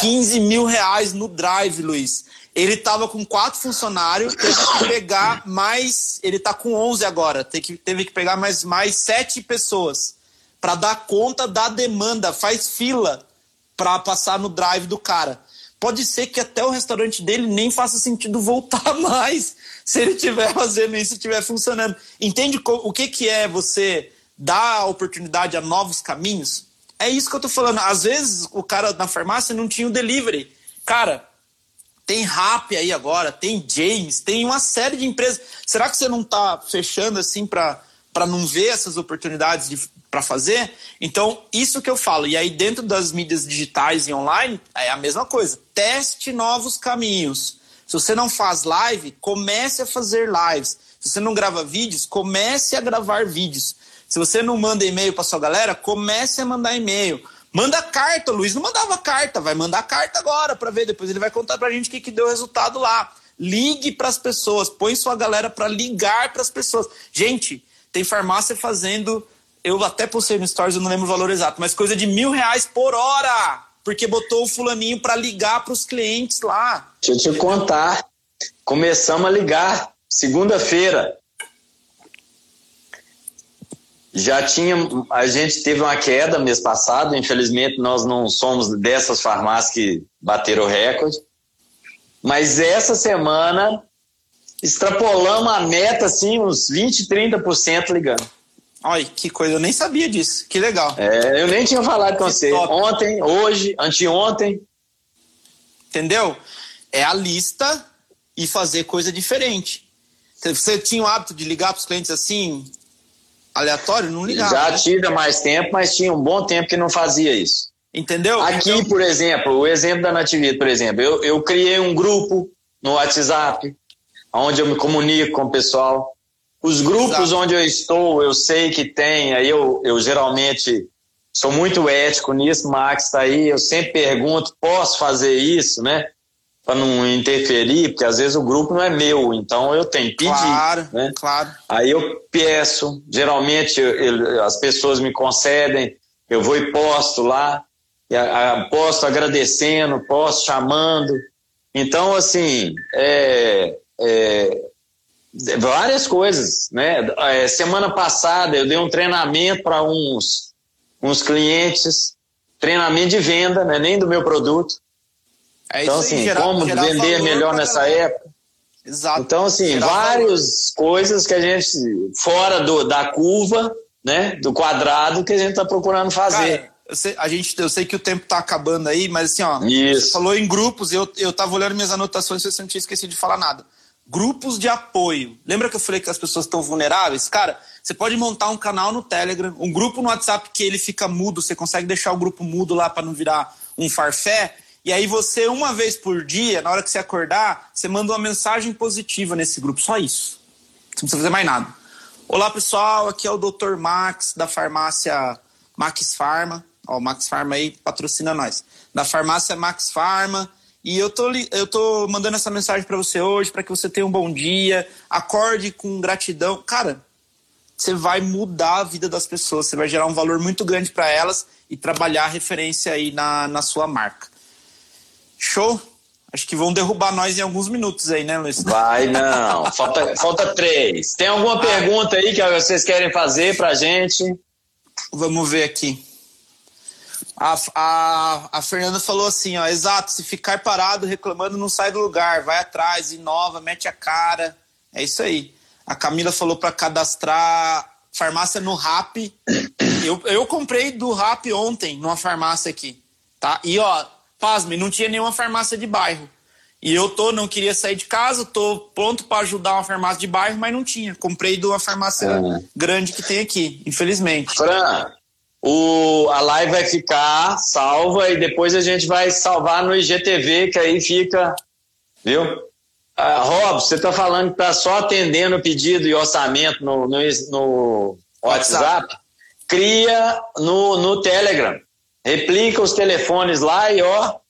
15 mil reais no drive, Luiz. Ele tava com quatro funcionários, teve que pegar mais. Ele tá com 11 agora, teve que, teve que pegar mais, mais sete pessoas para dar conta da demanda. Faz fila para passar no drive do cara. Pode ser que até o restaurante dele nem faça sentido voltar mais se ele estiver fazendo isso, estiver funcionando. Entende o que, que é você dar oportunidade a novos caminhos? É isso que eu tô falando. Às vezes o cara na farmácia não tinha o delivery. Cara, tem Rap aí agora, tem James, tem uma série de empresas. Será que você não tá fechando assim para não ver essas oportunidades para fazer? Então, isso que eu falo. E aí, dentro das mídias digitais e online, é a mesma coisa. Teste novos caminhos. Se você não faz live, comece a fazer lives. Se você não grava vídeos, comece a gravar vídeos. Se você não manda e-mail para sua galera, comece a mandar e-mail. Manda carta, Luiz não mandava carta, vai mandar carta agora para ver, depois ele vai contar para a gente o que, que deu resultado lá. Ligue para as pessoas, põe sua galera para ligar para as pessoas. Gente, tem farmácia fazendo, eu até postei no Stories, eu não lembro o valor exato, mas coisa de mil reais por hora, porque botou o fulaninho para ligar para os clientes lá. Deixa eu te contar, começamos a ligar segunda-feira. Já tinha, a gente teve uma queda mês passado, infelizmente nós não somos dessas farmácias que bateram o recorde, mas essa semana extrapolamos a meta, assim, uns 20, 30% ligando. Olha, que coisa, eu nem sabia disso, que legal. É, eu nem tinha falado com que você. Top. Ontem, hoje, anteontem. Entendeu? É a lista e fazer coisa diferente. Você tinha o hábito de ligar para os clientes assim, aleatório? Não ligava. Já né? tive há mais tempo, mas tinha um bom tempo que não fazia isso. Entendeu? Aqui, então... por exemplo, o exemplo da Natividade, por exemplo, eu, eu criei um grupo no WhatsApp, onde eu me comunico com o pessoal. Os grupos Exato. onde eu estou, eu sei que tem, aí eu, eu geralmente sou muito ético nisso, Max está aí, eu sempre pergunto, posso fazer isso, né? Para não interferir, porque às vezes o grupo não é meu, então eu tenho que pedir. Claro, né? claro. Aí eu peço, geralmente eu, eu, as pessoas me concedem, eu vou e posto lá, e a, a, posto agradecendo, posto chamando. Então, assim, é, é, várias coisas, né? É, semana passada eu dei um treinamento para uns, uns clientes, treinamento de venda, né? nem do meu produto. É então, assim, gerar, como gerar vender melhor nessa galera. época. Exato. Então, assim, várias coisas que a gente, fora do, da curva, né, do quadrado, que a gente está procurando fazer. Cara, eu sei, a gente, eu sei que o tempo está acabando aí, mas assim, ó, Isso. você falou em grupos, eu, eu tava olhando minhas anotações e eu não tinha esquecido de falar nada grupos de apoio. Lembra que eu falei que as pessoas estão vulneráveis? Cara, você pode montar um canal no Telegram, um grupo no WhatsApp que ele fica mudo, você consegue deixar o grupo mudo lá para não virar um farfé. E aí você, uma vez por dia, na hora que você acordar, você manda uma mensagem positiva nesse grupo, só isso. Você não precisa fazer mais nada. Olá, pessoal, aqui é o Dr. Max, da farmácia Max Pharma. Ó, o Max Pharma aí patrocina nós. Da farmácia Max Pharma. E eu tô, eu tô mandando essa mensagem para você hoje, para que você tenha um bom dia, acorde com gratidão. Cara, você vai mudar a vida das pessoas, você vai gerar um valor muito grande para elas e trabalhar a referência aí na, na sua marca. Show? Acho que vão derrubar nós em alguns minutos aí, né, Luiz? Vai, não. Falta, falta três. Tem alguma ah. pergunta aí que vocês querem fazer pra gente? Vamos ver aqui. A, a, a Fernanda falou assim, ó, exato, se ficar parado reclamando não sai do lugar, vai atrás, inova, mete a cara. É isso aí. A Camila falou para cadastrar farmácia no RAP. Eu, eu comprei do RAP ontem, numa farmácia aqui, tá? E ó, pasme, não tinha nenhuma farmácia de bairro. E eu tô, não queria sair de casa, tô pronto para ajudar uma farmácia de bairro, mas não tinha. Comprei de uma farmácia é. grande que tem aqui, infelizmente. Fran, o, a live vai ficar salva e depois a gente vai salvar no IGTV, que aí fica, viu? Uh, Rob, você está falando que está só atendendo pedido e orçamento no, no, no WhatsApp? WhatsApp? Cria no, no Telegram. Replica os telefones lá e ó,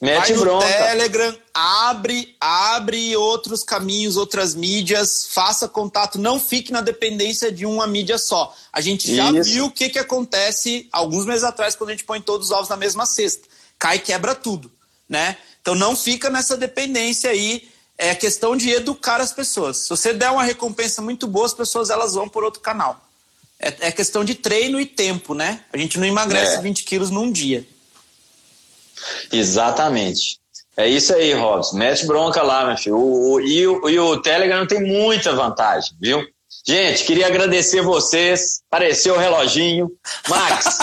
Mete Vai bronca. Telegram, abre, abre outros caminhos, outras mídias, faça contato, não fique na dependência de uma mídia só. A gente já Isso. viu o que, que acontece alguns meses atrás quando a gente põe todos os ovos na mesma cesta. Cai e quebra tudo, né? Então não fica nessa dependência aí. É questão de educar as pessoas. Se você der uma recompensa muito boa, as pessoas elas vão por outro canal. É, é questão de treino e tempo, né? A gente não emagrece é. 20 quilos num dia. Exatamente. É isso aí, Robson. Mete bronca lá, meu filho. O, o, e, o, e o Telegram tem muita vantagem, viu? Gente, queria agradecer vocês. Apareceu o reloginho. Max,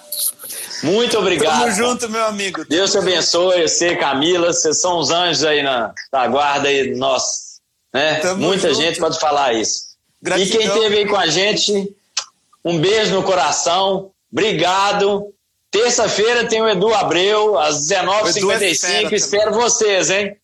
muito obrigado. Tamo junto, meu amigo. Deus te abençoe, você, Camila. Vocês são os anjos aí na, na guarda aí nós. Né? Muita junto. gente pode falar isso. Gratidão. E quem esteve aí com a gente, um beijo no coração. Obrigado. Terça-feira tem o Edu Abreu, às 19h55. É Espero vocês, hein?